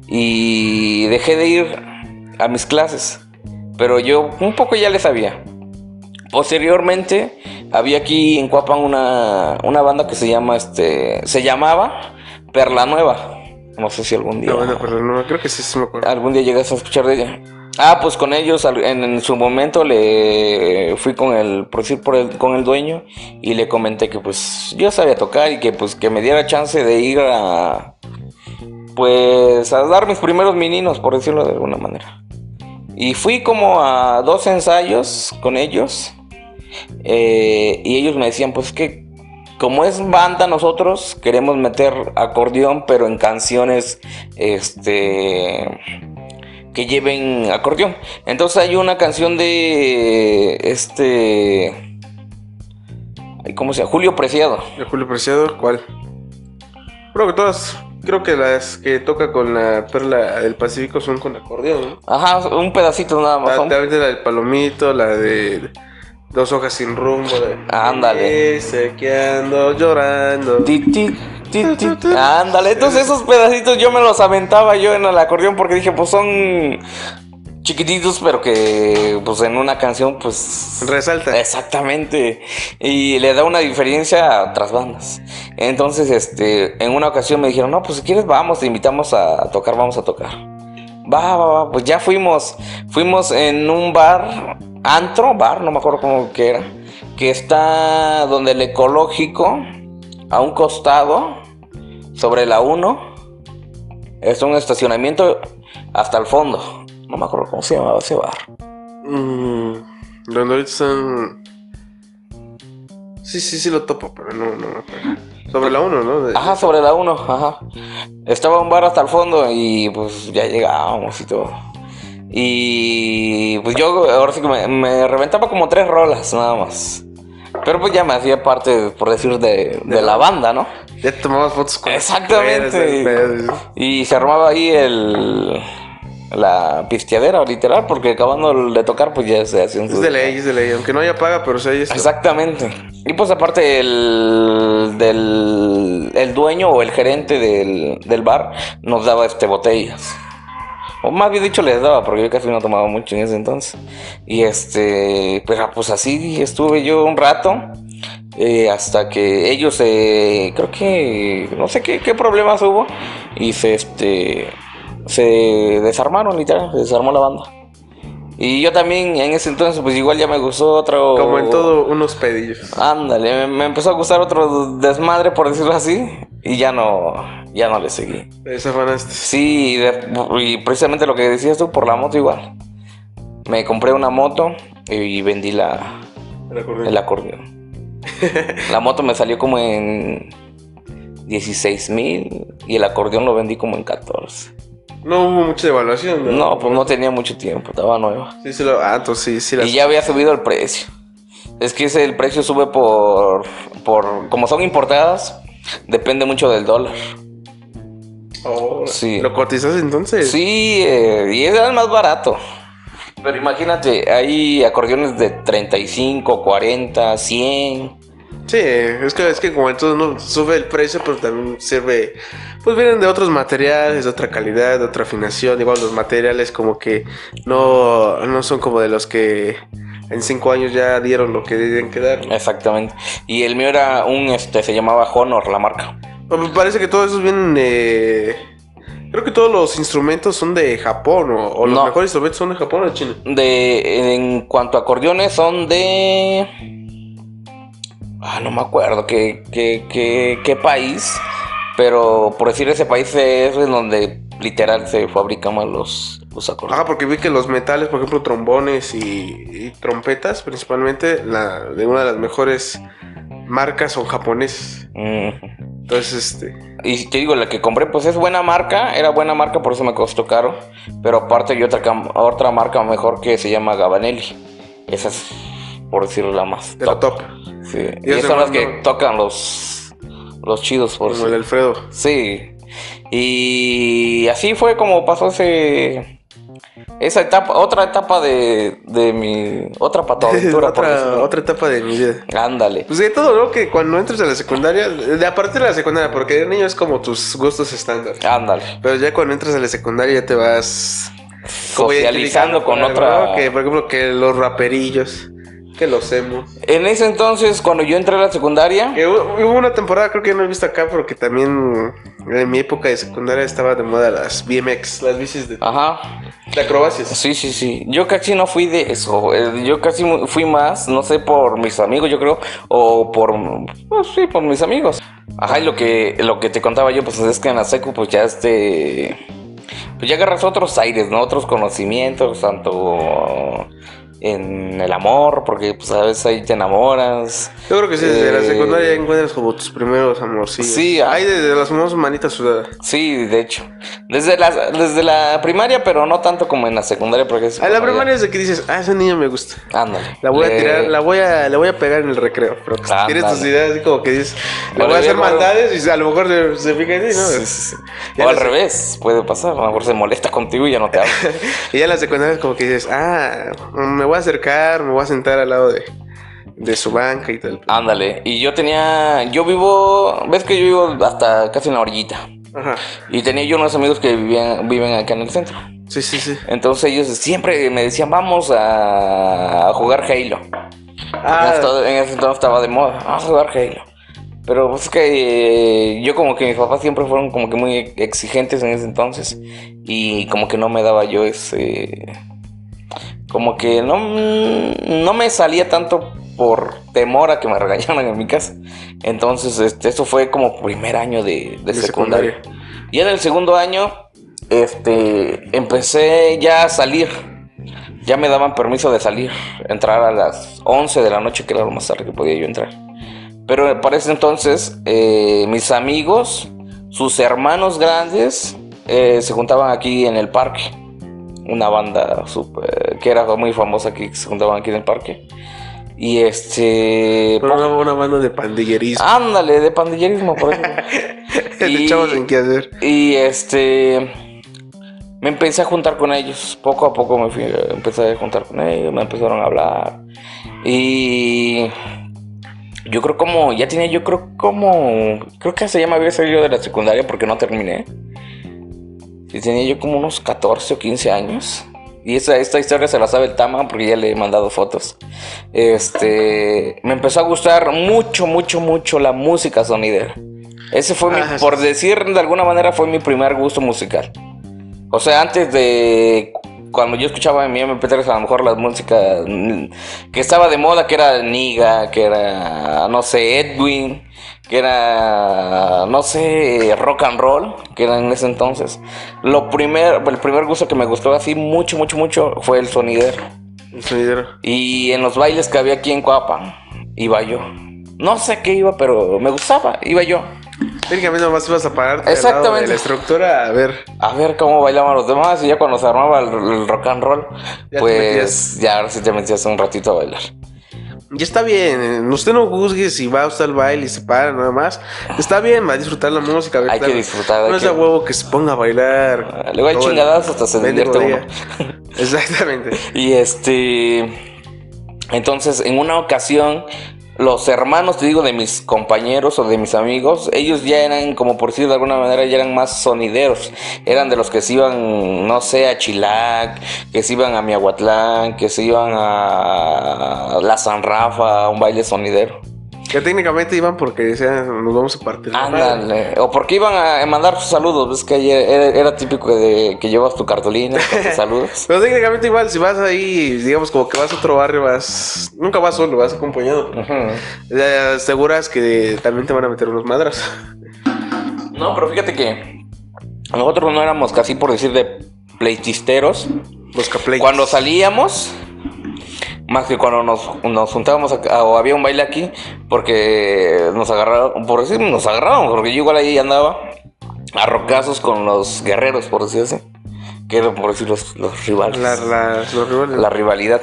S5: Y dejé de ir a mis clases, pero yo un poco ya le sabía. Posteriormente había aquí en Cuapan una, una banda que se llama este se llamaba Perla Nueva. No sé si algún día
S4: No, bueno, pero no, creo que sí, sí me acuerdo.
S5: algún día llegas a escuchar de ella. Ah, pues con ellos en, en su momento le fui con el por decir por el con el dueño y le comenté que pues yo sabía tocar y que pues que me diera chance de ir a pues a dar mis primeros meninos por decirlo de alguna manera. Y fui como a dos ensayos con ellos eh, y ellos me decían pues que como es banda nosotros queremos meter acordeón pero en canciones este que lleven acordeón. Entonces hay una canción de este ¿cómo se llama? Julio Preciado.
S4: ¿De Julio Preciado? ¿Cuál? Creo que todas. creo que las que toca con la perla del Pacífico son con acordeón, ¿no?
S5: Ajá, un pedacito nada más.
S4: La, también la del palomito, la de dos hojas sin rumbo. De,
S5: Ándale.
S4: Sé que ando llorando.
S5: Ándale, entonces esos pedacitos yo me los aventaba yo en el acordeón porque dije, pues son chiquititos, pero que pues en una canción pues
S4: Resalta.
S5: Exactamente. Y le da una diferencia a otras bandas. Entonces, este, en una ocasión me dijeron, no, pues si quieres vamos, te invitamos a tocar, vamos a tocar. Va, va, va, pues ya fuimos. Fuimos en un bar, antro, bar, no me acuerdo cómo que era, que está donde el ecológico, a un costado, sobre la 1, es un estacionamiento hasta el fondo. No me acuerdo cómo se llamaba ese bar.
S4: Mm, donde están. Sí, sí, sí lo topo, pero no, no me acuerdo. Sobre la 1, ¿no?
S5: Ajá, sobre la 1, ajá. Estaba un bar hasta el fondo y pues ya llegábamos y todo. Y pues yo ahora sí que me, me reventaba como tres rolas nada más. Pero pues ya me hacía parte, por decir, de, de la banda, ¿no?
S4: Ya tomabas fotos con las
S5: Exactamente.
S4: mujeres.
S5: Y se armaba ahí el la pisteadera, literal, porque acabando de tocar, pues ya se hacían
S4: Es
S5: sus-
S4: de ley, es de ley. Aunque no haya paga, pero sí hay esto.
S5: Exactamente. Y pues aparte el, del el dueño o el gerente del, del bar nos daba este botellas. O más bien dicho les daba, porque yo casi no tomaba mucho en ese entonces. Y este, pero pues así estuve yo un rato. eh, hasta que ellos eh, creo que no sé qué, qué problemas hubo y se este se desarmaron literal se desarmó la banda y yo también en ese entonces pues igual ya me gustó otro
S4: Como en todo, unos pedillos.
S5: Ándale, me, me empezó a gustar otro desmadre, por decirlo así, y ya no, ya no le seguí.
S4: Esa fanaste.
S5: Sí, y, de- y precisamente lo que decías tú, por la moto igual. Me compré una moto y vendí la,
S4: El acordeón.
S5: el acordeón. la moto me salió como en 16 mil y el acordeón lo vendí como en 14.
S4: No hubo mucha devaluación,
S5: No, pues no tenía mucho tiempo, estaba nueva.
S4: Sí, sí lo. Ah, entonces sí, sí las.
S5: Y ya había subido el precio. Es que ese el precio sube por, por como son importadas, depende mucho del dólar.
S4: Oh,
S5: Sí.
S4: ¿Lo cotizas entonces?
S5: Sí, eh, y es el más barato. Pero imagínate, hay acordeones de 35, 40, 100.
S4: Sí, es que, es que como entonces no sube el precio, pero también sirve. Pues vienen de otros materiales, de otra calidad, de otra afinación. Igual los materiales, como que no, no son como de los que en cinco años ya dieron lo que deben quedar.
S5: Exactamente. Y el mío era un, este, se llamaba Honor, la marca.
S4: Me parece que todos esos vienen de. Creo que todos los instrumentos son de Japón, o, o los
S5: No.
S4: mejores instrumentos son de Japón o de China.
S5: De, en cuanto a acordeones, son de. Ah, no me acuerdo qué, qué, qué, qué país. Pero por decir ese país es en donde literal se fabrican más los, los.
S4: Ajá, porque vi que los metales, por ejemplo, trombones y, y trompetas, principalmente, la, de una de las mejores marcas son japoneses.
S5: Ujú.
S4: Entonces, este.
S5: Y te digo, la que compré, pues es buena marca, era buena marca, por eso me costó caro. Pero aparte hay otra, otra marca mejor que se llama Gabanelli. Esa es, por decirlo, la más
S4: De la top.
S5: Sí.
S4: Y
S5: Y son las que tocan los, los chidos, por
S4: Como el. Alfredo.
S5: Sí. Y así fue como pasó ese... Esa etapa, otra etapa de, de mi... Otra patoaventura,
S4: otra, otra etapa de mi vida.
S5: Ándale.
S4: Pues de todo, ¿no? Que cuando entras a la secundaria, de aparte de la secundaria, porque de niño es como tus gustos estándar.
S5: Ándale.
S4: Pero ya cuando entras a la secundaria ya te vas como
S5: Socializando con
S4: algo,
S5: otra...
S4: ¿no? Que por ejemplo que los raperillos, que los emos.
S5: En ese entonces, cuando yo entré a la secundaria...
S4: Que hubo, una temporada, creo que ya no he visto acá, porque también en mi época de secundaria estaba de moda las BMX, las bicis de,
S5: Ajá.
S4: de acrobacias.
S5: Sí, sí, sí. Yo casi no fui de eso. eh, Yo casi fui más, no sé, por mis amigos, yo creo, o por, pues sí, por mis amigos. Ajá, y lo que, lo que te contaba yo, pues es que en la secu, pues ya este, pues ya agarras otros aires, ¿no? Otros conocimientos, tanto en el amor, porque pues a veces ahí te enamoras.
S4: Yo creo que sí, desde la
S5: Eh,
S4: secundaria encuentras como tus primeros amorcillos.
S5: Sí, ah.
S4: Hay desde las famosas manitas sudadas.
S5: Sí, de hecho. Desde la, desde la primaria, pero no tanto como en la secundaria, porque es
S4: A la
S5: como
S4: primaria es de que dices, ah, ese niño me gusta.
S5: Ándale.
S4: La voy a
S5: Le-
S4: tirar, la voy a, la voy a pegar en el recreo. Pero
S5: Ándale.
S4: tienes tus ideas así como que dices, le voy a hacer maldades y a lo mejor se, se fija en ti, ¿no?
S5: Sí, sí, O al
S4: la-
S5: revés, puede pasar. A lo mejor se molesta contigo y ya no te habla.
S4: Y ya en la secundaria es como que dices, ah, me voy a acercar, me voy a sentar al lado de, de su banca y tal.
S5: Ándale. Y yo tenía. Yo vivo. ¿Ves que yo vivo hasta casi en la orillita?
S4: Ajá.
S5: Y tenía yo unos amigos que vivían, viven acá en el centro.
S4: Sí, sí, sí.
S5: Entonces ellos siempre me decían, vamos a, a jugar Halo. En,
S4: Ah,
S5: ese- en ese entonces estaba de moda, vamos a jugar Halo. Pero pues es que eh, yo como que mis papás siempre fueron como que muy exigentes en ese entonces. Y como que no me daba yo ese... Como que no, no me salía tanto por temor a que me regañaran en mi casa. Entonces, este, eso fue como primer año de, de
S4: De
S5: secundaria.
S4: secundaria.
S5: Y en el segundo año, este, empecé ya a salir. Ya me daban permiso de salir, entrar a las 11 de la noche, que era lo más tarde que podía yo entrar. Pero para ese entonces, eh, mis amigos, sus hermanos grandes, eh, se juntaban aquí en el parque. Una banda super- que era muy famosa aquí, que se juntaban aquí en el parque. Y este...
S4: Pero una, banda de pandillerismo.
S5: Ándale, de pandillerismo, por eso.
S4: de
S5: y-
S4: chavos en qué hacer.
S5: Y este. Me empecé a juntar con ellos. Poco a poco me fui, empecé a juntar con ellos. Me empezaron a hablar. Y. Yo creo como. Ya tenía, yo creo como. Creo que se llama había salido de la secundaria porque no terminé. Y tenía yo como unos 14 o 15 años. Y esa, esta historia se la sabe el Tama porque ya le he mandado fotos. Este. Me empezó a gustar mucho, mucho, mucho la música sonidera. Ese fue mi,
S4: Ah,
S5: por decir de alguna manera, fue mi primer gusto musical. O sea, antes de cuando yo escuchaba en mi MP3 a lo mejor la música que estaba de moda, que era Niga, que era, no sé, Edwin, que era, no sé, rock and roll, que era en ese entonces. Lo primer, el primer gusto que me gustó así mucho, mucho, mucho fue el sonidero.
S4: El sonidero.
S5: Y en los bailes que había aquí en Coapa, iba yo. No sé qué iba, pero me gustaba, iba yo.
S4: Técnicamente nomás ibas a lado de la estructura a ver.
S5: a ver cómo bailaban los demás y ya cuando se armaba el, el rock and roll,
S4: Ya
S5: pues ya ahora sí te metías un ratito a bailar.
S4: Y está bien, usted no juzgue si va usted al baile y se para nada más. Está bien, va a disfrutar la música.
S5: Hay que disfrutar,
S4: No es
S5: que-
S4: huevo que se ponga a bailar.
S5: Luego hay chingadas hasta se divierte
S4: día. Exactamente.
S5: Y este, entonces en una ocasión, los hermanos, te digo, de mis compañeros o de mis amigos, ellos ya eran, como por decir de alguna manera, ya eran más sonideros. Eran de los que se iban, no sé, a Chilac, que se iban a Miahuatlán, que se iban a la San Rafa, a un baile sonidero.
S4: Que técnicamente iban porque decían, nos vamos a partir. la madre".
S5: Ándale. O porque iban a mandar sus saludos. Ves que ayer era, era típico de que llevas tu cartulina con tus saludos.
S4: Pero técnicamente igual, si vas ahí, digamos como que vas a otro barrio, vas... Nunca vas solo, vas acompañado.
S5: Ujú.
S4: Ya aseguras que también te van a meter unos madras.
S5: No, pero fíjate que nosotros no éramos casi por decir de pleitisteros.
S4: Play.
S5: Cuando salíamos, más que cuando nos, nos juntábamos acá, o había un baile aquí, porque nos agarraron, por decir, nos agarraron, porque yo igual ahí andaba a rocazos con los guerreros, por decir así. Que eran, por decir, los, los rivales.
S4: La- la- los rivales.
S5: la rivalidad.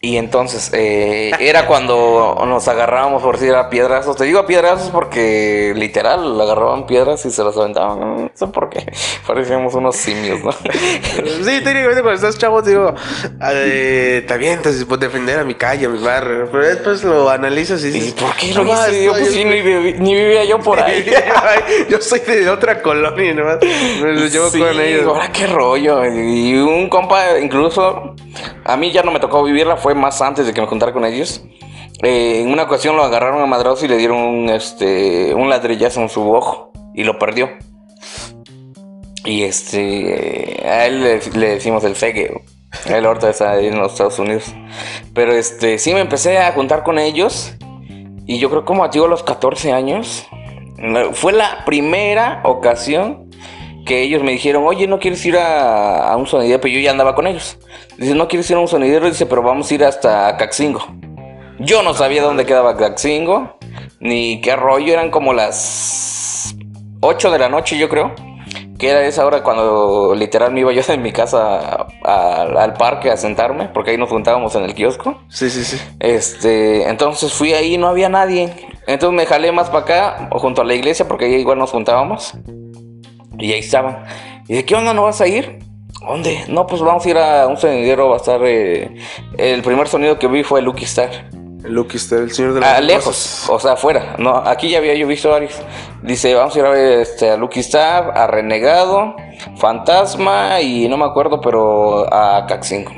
S5: Y entonces eh, era cuando nos agarrábamos por decir a piedrazos. Te digo a piedrazos porque literal agarraban piedras y se las aventaban. No sé por qué. Parecíamos unos simios, ¿no?
S4: Sí, técnicamente cuando estás chavo, digo, eh, te avientas y puedes defender a mi calle, a mi barrio. Pero después lo analizas y
S5: ¿Y
S4: dices,
S5: por qué lo
S4: "No,
S5: hice? Yo, pues, sí, ni, ni vivía yo por ahí.
S4: yo soy de otra colonia, nomás. Me lo llevo
S5: Sí,
S4: con ellos.
S5: ahora qué rollo. Y un compa, incluso, a mí ya no me tocó vivirla, fue más antes de que me juntara con ellos. Eh, en una ocasión lo agarraron a madrazo y le dieron un, este, un ladrillazo en su ojo y lo perdió. Y este, a él le, le decimos el fegue. Él ahorita está ahí en los Estados Unidos. Pero este, sí me empecé a juntar con ellos. Y yo creo como a ti a los 14 años. Fue la primera ocasión que ellos me dijeron, oye, ¿no quieres ir a, a un sonidero? Pero yo ya andaba con ellos. Dice, no quieres ir a un sonidero, dice, pero vamos a ir hasta Caxingo. Yo no sabía dónde quedaba Caxingo, ni qué rollo, eran como las 8 de la noche, yo creo. Que era esa hora cuando literal me iba yo de mi casa a- al parque a sentarme, porque ahí nos juntábamos en el kiosco.
S4: Sí, sí, sí.
S5: Este, entonces fui ahí y no había nadie. Entonces me jalé más para acá, o junto a la iglesia, porque ahí igual nos juntábamos. Y ahí estaban. Y dije, ¿qué onda? ¿No vas a ir? ¿Dónde? No, pues vamos a ir a un sonidero, va a estar... eh, el primer sonido que vi fue Lucky Star.
S4: Lucky Star, el señor de las
S5: Ah, lejos,
S4: cosas.
S5: o sea, afuera. No, aquí ya había yo visto varios. Dice, vamos a ir a ver este, a Lucky Star, a Renegado, Fantasma y no me acuerdo, pero a Caxingo.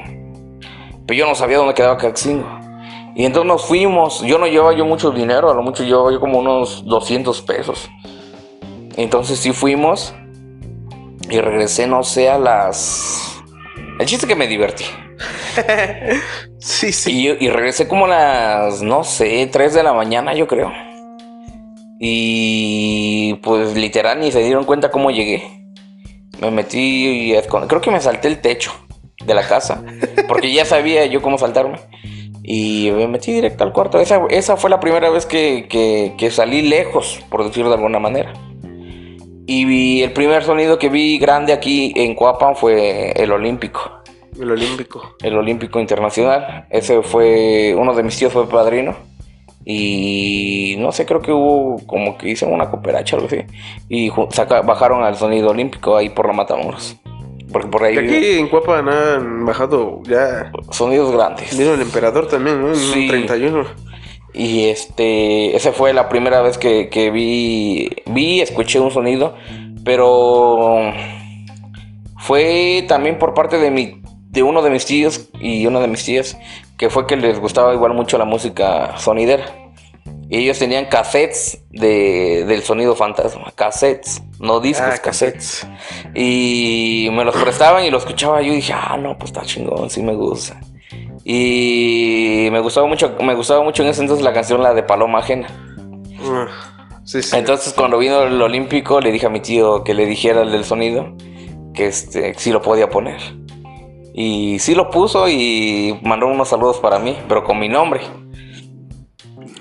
S5: Pero yo no sabía dónde quedaba Caxingo. Y entonces nos fuimos. Yo no llevaba yo mucho dinero, a lo mucho llevaba yo como unos 200 pesos. Entonces sí fuimos. Y regresé, no sé, a las... El chiste es que me divertí.
S4: Sí, sí.
S5: Y, y regresé como a las, no sé, 3 de la mañana, yo creo. Y pues literal ni se dieron cuenta cómo llegué. Me metí y creo que me salté el techo de la casa, porque ya sabía yo cómo saltarme. Y me metí directo al cuarto. Esa, esa fue la primera vez que, que- que salí lejos, por decirlo de alguna manera. Y vi- el primer sonido que vi grande aquí en Coapan fue el olímpico
S4: El olímpico.
S5: el Olímpico Internacional. Ese fue uno de mis tíos fue padrino. Y no sé, creo que hubo como que hicieron una cooperacha o algo así. Y saca- bajaron al sonido olímpico ahí por la Matamoros. Porque por ahí
S4: Que aquí en Cuapan han bajado ya.
S5: sonidos grandes.
S4: Vino el emperador también, ¿no? En
S5: Sí.
S4: 31.
S5: Y este, esa fue la primera vez que, que vi, vi, escuché un sonido, pero fue también por parte de mi, de uno de mis tíos y una de mis tías, que fue que les gustaba igual mucho la música sonidera. Y ellos tenían cassettes de, del sonido fantasma, cassettes, no discos,
S4: Ah,
S5: cassettes. Y me los prestaban y los escuchaba. Yo dije, ah, no, pues está chingón, sí me gusta. Y me gustaba mucho, me gustaba mucho en ese entonces la canción, la de Paloma Ajena.
S4: Sí, sí.
S5: Entonces cuando vino el Olímpico le dije a mi tío que le dijera el del sonido, que este, que sí lo podía poner. Y sí lo puso y mandó unos saludos para mí, pero con mi nombre.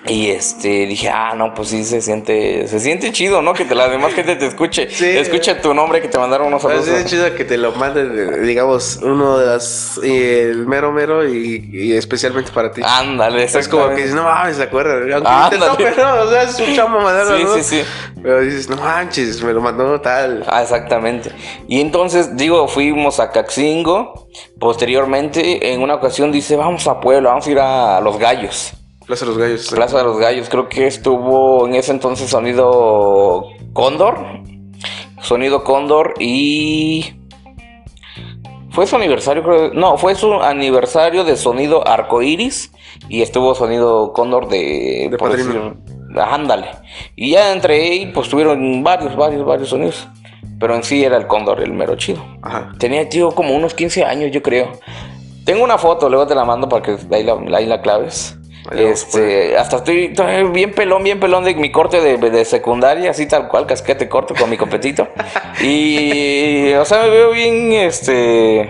S5: Y este dije, ah, no, pues sí se siente, se siente chido, ¿no? Que te, la demás gente te escuche,
S4: Sí.
S5: escuche tu nombre, que te mandaron unos
S4: Pero
S5: saludos.
S4: es chido que te lo mande, digamos, uno de las. eh, el mero mero y, y especialmente para ti.
S5: Ándale,
S4: es como que dices, no mames, se acuerda. Aunque
S5: Ándale.
S4: intentó, pero, o sea, es un chamo mandarlo,
S5: Sí,
S4: ¿no?
S5: sí, sí.
S4: Pero dices, no manches, me lo mandó tal.
S5: Ah, exactamente. Y entonces, digo, fuimos a Caxingo. Posteriormente, en una ocasión dice, vamos a Puebla, vamos a ir a Los Gallos.
S4: Plaza de los Gallos.
S5: Plaza de los Gallos, creo que estuvo en ese entonces sonido Cóndor. Sonido Cóndor y... Fue su aniversario, creo. No, fue su aniversario de sonido Arcoiris. Y estuvo sonido Cóndor de...
S4: De padrino.
S5: decir- ándale. Y ya entre ahí, pues tuvieron varios, varios, varios sonidos. Pero en sí era el Cóndor, el mero chido.
S4: Ajá.
S5: Tenía, tío, como unos 15 años, yo creo. Tengo una foto, luego te la mando para que ahí la, ahí la claves. Este, hasta estoy, estoy bien pelón, bien pelón de mi corte de, de secundaria, así tal cual, casquete corto con mi copetito. y, o sea, me veo bien, este,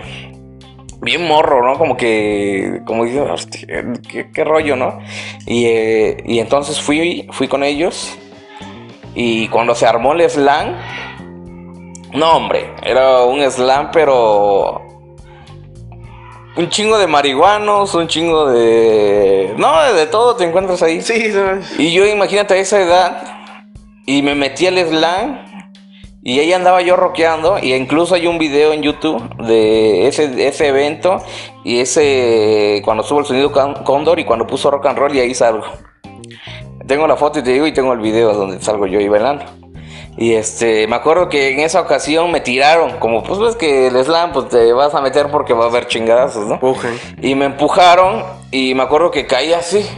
S5: bien morro, ¿no? Como que, como digo, hostia, ¿qué, qué rollo, ¿no? Y, eh, y entonces fui, fui con ellos. Y cuando se armó el slam, no, hombre, era un slam, pero. Un chingo de marihuanos, un chingo de. No, de todo te encuentras ahí.
S4: Sí, no,
S5: Y yo, imagínate a esa edad, y me metí al slam, y ahí andaba yo rockeando, y incluso hay un video en YouTube de ese, ese evento, y ese. Cuando subo el sonido Cóndor, y cuando puso rock and roll, y ahí salgo. Tengo la foto y te digo, y tengo el video donde salgo yo ahí bailando. Y este, me acuerdo que en esa ocasión me tiraron, como pues ves que el slam, pues te vas a meter porque va a haber chingadazos, ¿no?
S4: empujen.
S5: Y me empujaron y me acuerdo que caí así.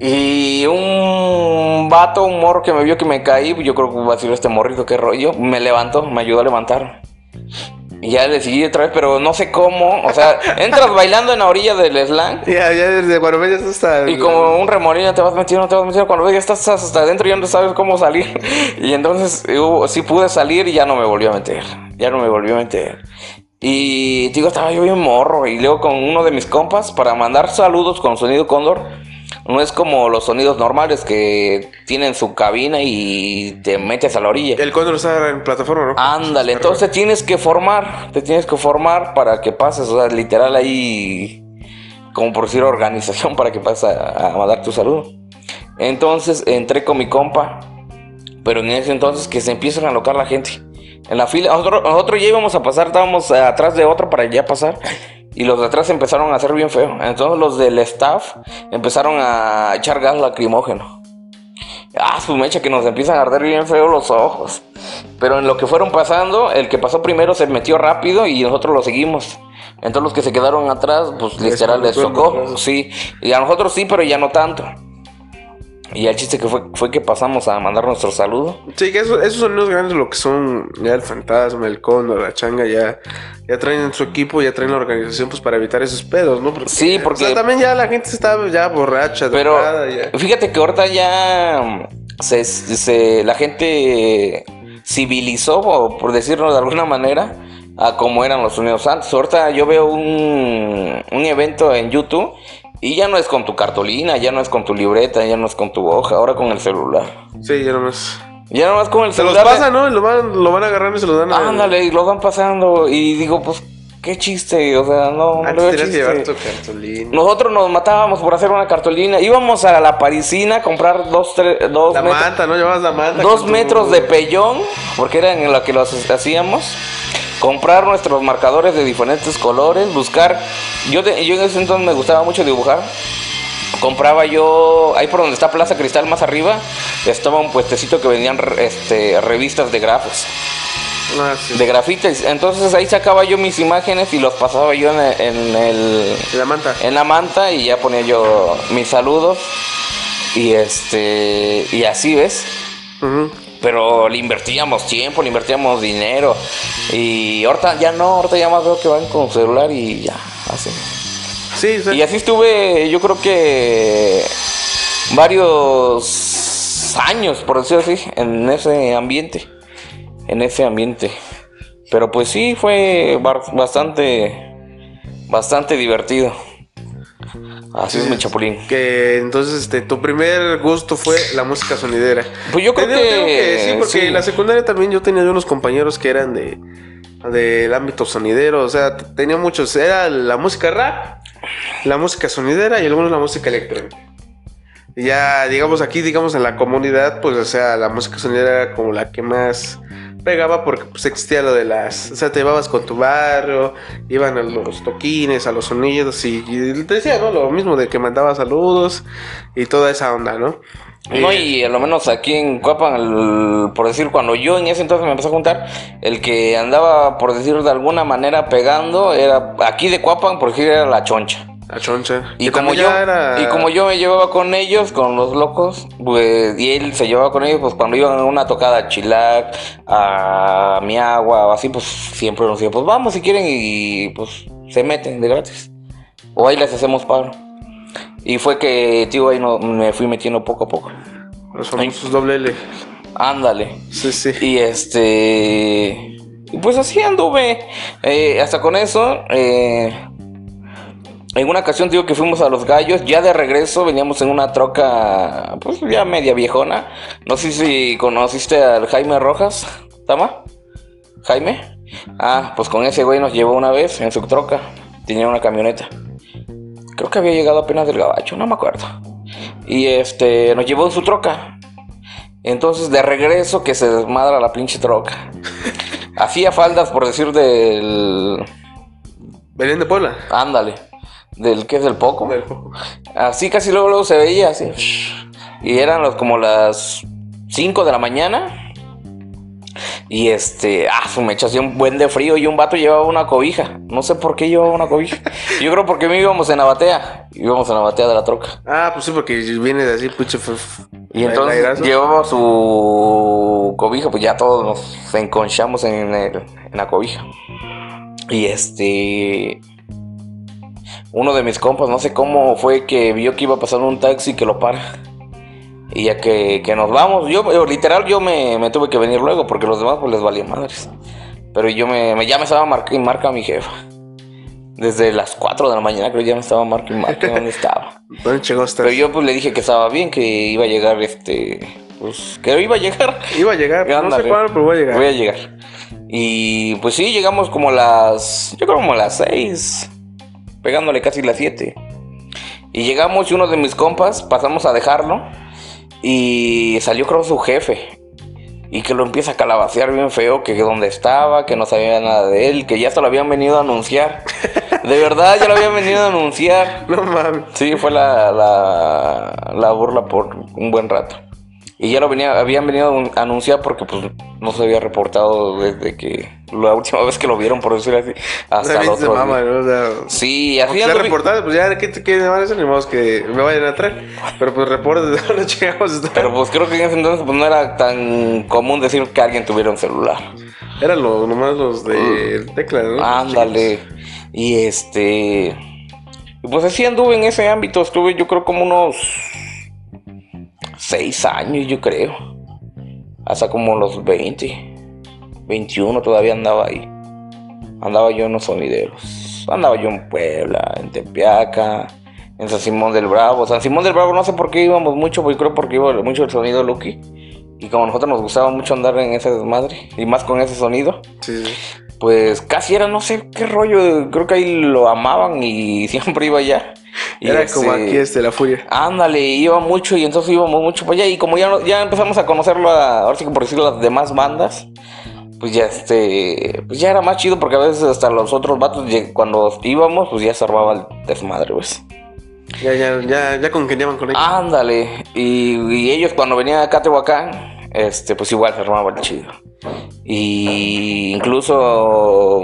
S5: Y un vato, un morro que me vio que me caí, yo creo que va a decir este morrito, qué rollo, me levantó, me ayudó a levantar. Y ya seguí otra vez, pero no sé cómo, o sea, entras bailando en la orilla del slam
S4: Ya, ya desde Guarubella hasta.
S5: y como un remolino te vas metiendo, te vas metiendo. Cuando ves que estás hasta adentro ya no sabes cómo salir. Y entonces hubo- sí pude salir y ya no me volvió a meter. Ya no me volvió a meter. Y digo, estaba yo bien morro. Y luego con uno de mis compas para mandar saludos con sonido cóndor. No es como los sonidos normales que tienen su cabina y te metes a la orilla.
S4: El cóndor está en plataforma, ¿no?
S5: Ándale, entonces tienes que formar, te tienes que formar para que pases, o sea, literal ahí, como por decir organización, para que pases a, a mandar tu saludo. Entonces entré con mi compa, pero en ese entonces que se empiezan a alocar la gente. En la fila, nosotros, nosotros ya íbamos a pasar, estábamos atrás de otro para ya pasar. Y los de atrás empezaron a hacer bien feo. Entonces los del staff empezaron a echar gas lacrimógeno. Ah, su mecha que nos empiezan a arder bien feo los ojos. Pero en lo que fueron pasando, el que pasó primero se metió rápido y nosotros lo seguimos. Entonces los que se quedaron atrás, pues literal les tocó. Sí, y a nosotros sí, pero ya no tanto. Y el chiste que fue, fue que pasamos a mandar nuestro saludo.
S4: Sí, que eso- esos sonidos grandes, lo que son ya el fantasma, el cóndor, la changa, ya, ya traen en su equipo, ya traen la organización pues para evitar esos pedos, ¿no? Porque,
S5: Sí, porque-
S4: o sea, también ya la gente está ya borracha,
S5: Pero
S4: ya.
S5: fíjate que ahorita ya mm, se, se- la gente civilizó, o por decirlo de alguna manera, a como eran los sonidos antes. Ahorita yo veo un, un evento en YouTube y ya no es con tu cartulina, ya no es con tu libreta, ya no es con tu hoja, ahora con el celular.
S4: Sí, ya nomás.
S5: Ya no es con el
S4: Se los
S5: celular.
S4: pasan, ¿no? Y lo van, lo van agarrando y se los dan a...
S5: Ándale, y lo van pasando. Y digo, pues, qué chiste, o sea, no, no
S4: Antes
S5: veo
S4: tenías que llevar tu cartulina.
S5: Nosotros nos matábamos por hacer una cartulina. Íbamos a la parisina a comprar dos, tres, dos,
S4: La
S5: metros,
S4: manta, ¿no? Llevabas la manta.
S5: dos
S4: tu-
S5: metros de pellón, porque era en la que los hacíamos. Comprar nuestros marcadores de diferentes colores, buscar. Yo, de- yo en ese entonces me gustaba mucho dibujar. Compraba yo, ahí por donde está Plaza Cristal más arriba, estaba un puestecito que vendían este, revistas de grafos
S4: Ah, sí.
S5: de grafitis. Entonces ahí sacaba yo mis imágenes y los pasaba yo en el, en, el-
S4: La manta.
S5: en la manta y ya ponía yo mis saludos. Y este y así ves. Pero le invertíamos tiempo, le invertíamos dinero. Y ahorita ya no, ahorita ya más veo que van con celular y ya, así.
S4: Sí, sí.
S5: Y así estuve, yo creo que varios años, por decirlo así, en ese ambiente. En ese ambiente. Pero pues sí, fue bastante, bastante divertido. Así es mi chapulín.
S4: Que entonces este, tu primer gusto fue la música sonidera.
S5: Pues yo creo
S4: Tengo- tengo
S5: que
S4: sí, porque
S5: sí.
S4: en la secundaria también yo tenía unos compañeros que eran de del ámbito sonidero, o sea, tenía muchos, era la música rap, la música sonidera y algunos la música electrónica. Y ya, digamos, aquí, digamos, en la comunidad, pues, o sea, la música sonidera era como la que más pegaba porque pues existía lo de las, o sea, te llevabas con tu barrio, iban a los toquines, a los sonidos y, y te decía, ¿no? Lo mismo de que mandaba saludos y toda esa onda, ¿no?
S5: No,
S4: Eh,
S5: y a lo menos aquí en Cuapan, el- por decir, cuando yo en ese entonces me empecé a juntar, el que andaba, por decir de alguna manera, pegando, era aquí de Cuapan, por decir, era la choncha.
S4: La choncha.
S5: Y como, yo,
S4: era-
S5: y como yo me llevaba con ellos, con los locos, pues, y él se llevaba con ellos, pues cuando iban a una tocada a Chilac, a mi agua o así, pues siempre nos decían, pues vamos si quieren y pues se meten de gratis. O ahí les hacemos paro. Y fue que, tío, ahí no, me fui metiendo poco a poco.
S4: Los famosos doble L.
S5: Ándale.
S4: Sí, sí.
S5: Y este. Y pues así anduve. Eh, hasta con eso. eh, en una ocasión digo que fuimos a los gallos. Ya de regreso veníamos en una troca. Pues ya media viejona. No sé si conociste al Jaime Rojas. ¿Tama? ¿Jaime? Ah, pues con ese güey nos llevó una vez en su troca. Tenía una camioneta. Creo que había llegado apenas del gabacho, no me acuerdo. Y este, nos llevó en su troca. Entonces, de regreso, que se desmadra la pinche troca. Hacía faldas, por decir, del.
S4: Venían de Puebla.
S5: Ándale. Del que es del poco.
S4: Del-
S5: Así casi luego, luego se veía así. Y eran los, como las 5 de la mañana. Y este, ah, su mecha hacía un buen de frío y un vato llevaba una cobija. No sé por qué llevaba una cobija. Yo creo porque me íbamos en la batea. Íbamos en la batea de la troca.
S4: Ah, pues sí, porque viene de así, puche.
S5: Y entonces llevaba su cobija, pues ya todos nos enconchamos en, el- en la cobija. Y este. Uno de mis compas, no sé cómo fue que vio que iba pasando un taxi que lo para. Y ya que, que nos vamos, yo, yo, literal, yo me, me tuve que venir luego porque los demás pues les valía madres. Pero yo me, me- ya me estaba marca y marca mi jefa. Desde las 4 de la mañana creo que ya me estaba marca y marca dónde estaba.
S4: ¿Dónde llegó usted?
S5: Pero yo pues le dije que estaba bien, que iba a llegar este... Pues que iba a llegar.
S4: Iba a llegar, no sé cuándo, pero voy a llegar.
S5: Voy a llegar. Y pues sí, llegamos como a las. Yo creo como a las 6. Pegándole casi las 7. Y llegamos y uno de mis compas pasamos a dejarlo. Y salió creo su jefe. Y que lo empieza a calabacear bien feo, que dónde estaba, que no sabía nada de él, que ya hasta lo habían venido a anunciar. De verdad, ya lo habían venido a anunciar.
S4: No mames.
S5: Sí, fue la, la, la burla por un buen rato. Y ya lo venía, habían venido a anunciar porque pues no se había reportado desde que la última vez que lo vieron, por decirlo así, hasta el otro
S4: mama. ¿no? O sea,
S5: Sí, así ando-
S4: reportado, pues ya, ¿qué, qué van a hacer? Ni modo que me vayan a traer. Pero pues reportes de dónde llegamos. a.
S5: Pero pues creo que en ese entonces pues, no era tan común decir que alguien tuviera un celular.
S4: Eran lo, nomás los de tecla, ¿no?
S5: Ándale. Y este. Pues así anduve en ese ámbito. Estuve yo creo como unos seis años, yo creo. Hasta como los 20. 21 todavía andaba ahí. Andaba yo en los sonideros. Andaba yo en Puebla, en Tepeaca, en San Simón del Bravo. San Simón del Bravo no sé por qué íbamos mucho, porque creo porque iba mucho el sonido Lucky. Y como a nosotros nos gustaba mucho andar en ese desmadre, y más con ese sonido,
S4: sí.
S5: Pues casi era no sé qué rollo, creo que ahí lo amaban y siempre iba allá. Y
S4: Era
S5: este,
S4: como aquí este, la furia.
S5: Ándale, iba mucho y entonces íbamos mucho para allá y como ya, ya empezamos a conocerlo, a- ahora sí que por decirlo, las demás bandas, pues ya este, pues ya era más chido porque a veces hasta los otros vatos cuando íbamos pues ya se armaba el desmadre, pues.
S4: Ya, ya, ya, ya congeniaban con ellos.
S5: Ándale, y, y ellos cuando venían acá a Tehuacán, este, pues igual se armaba el chido. Y incluso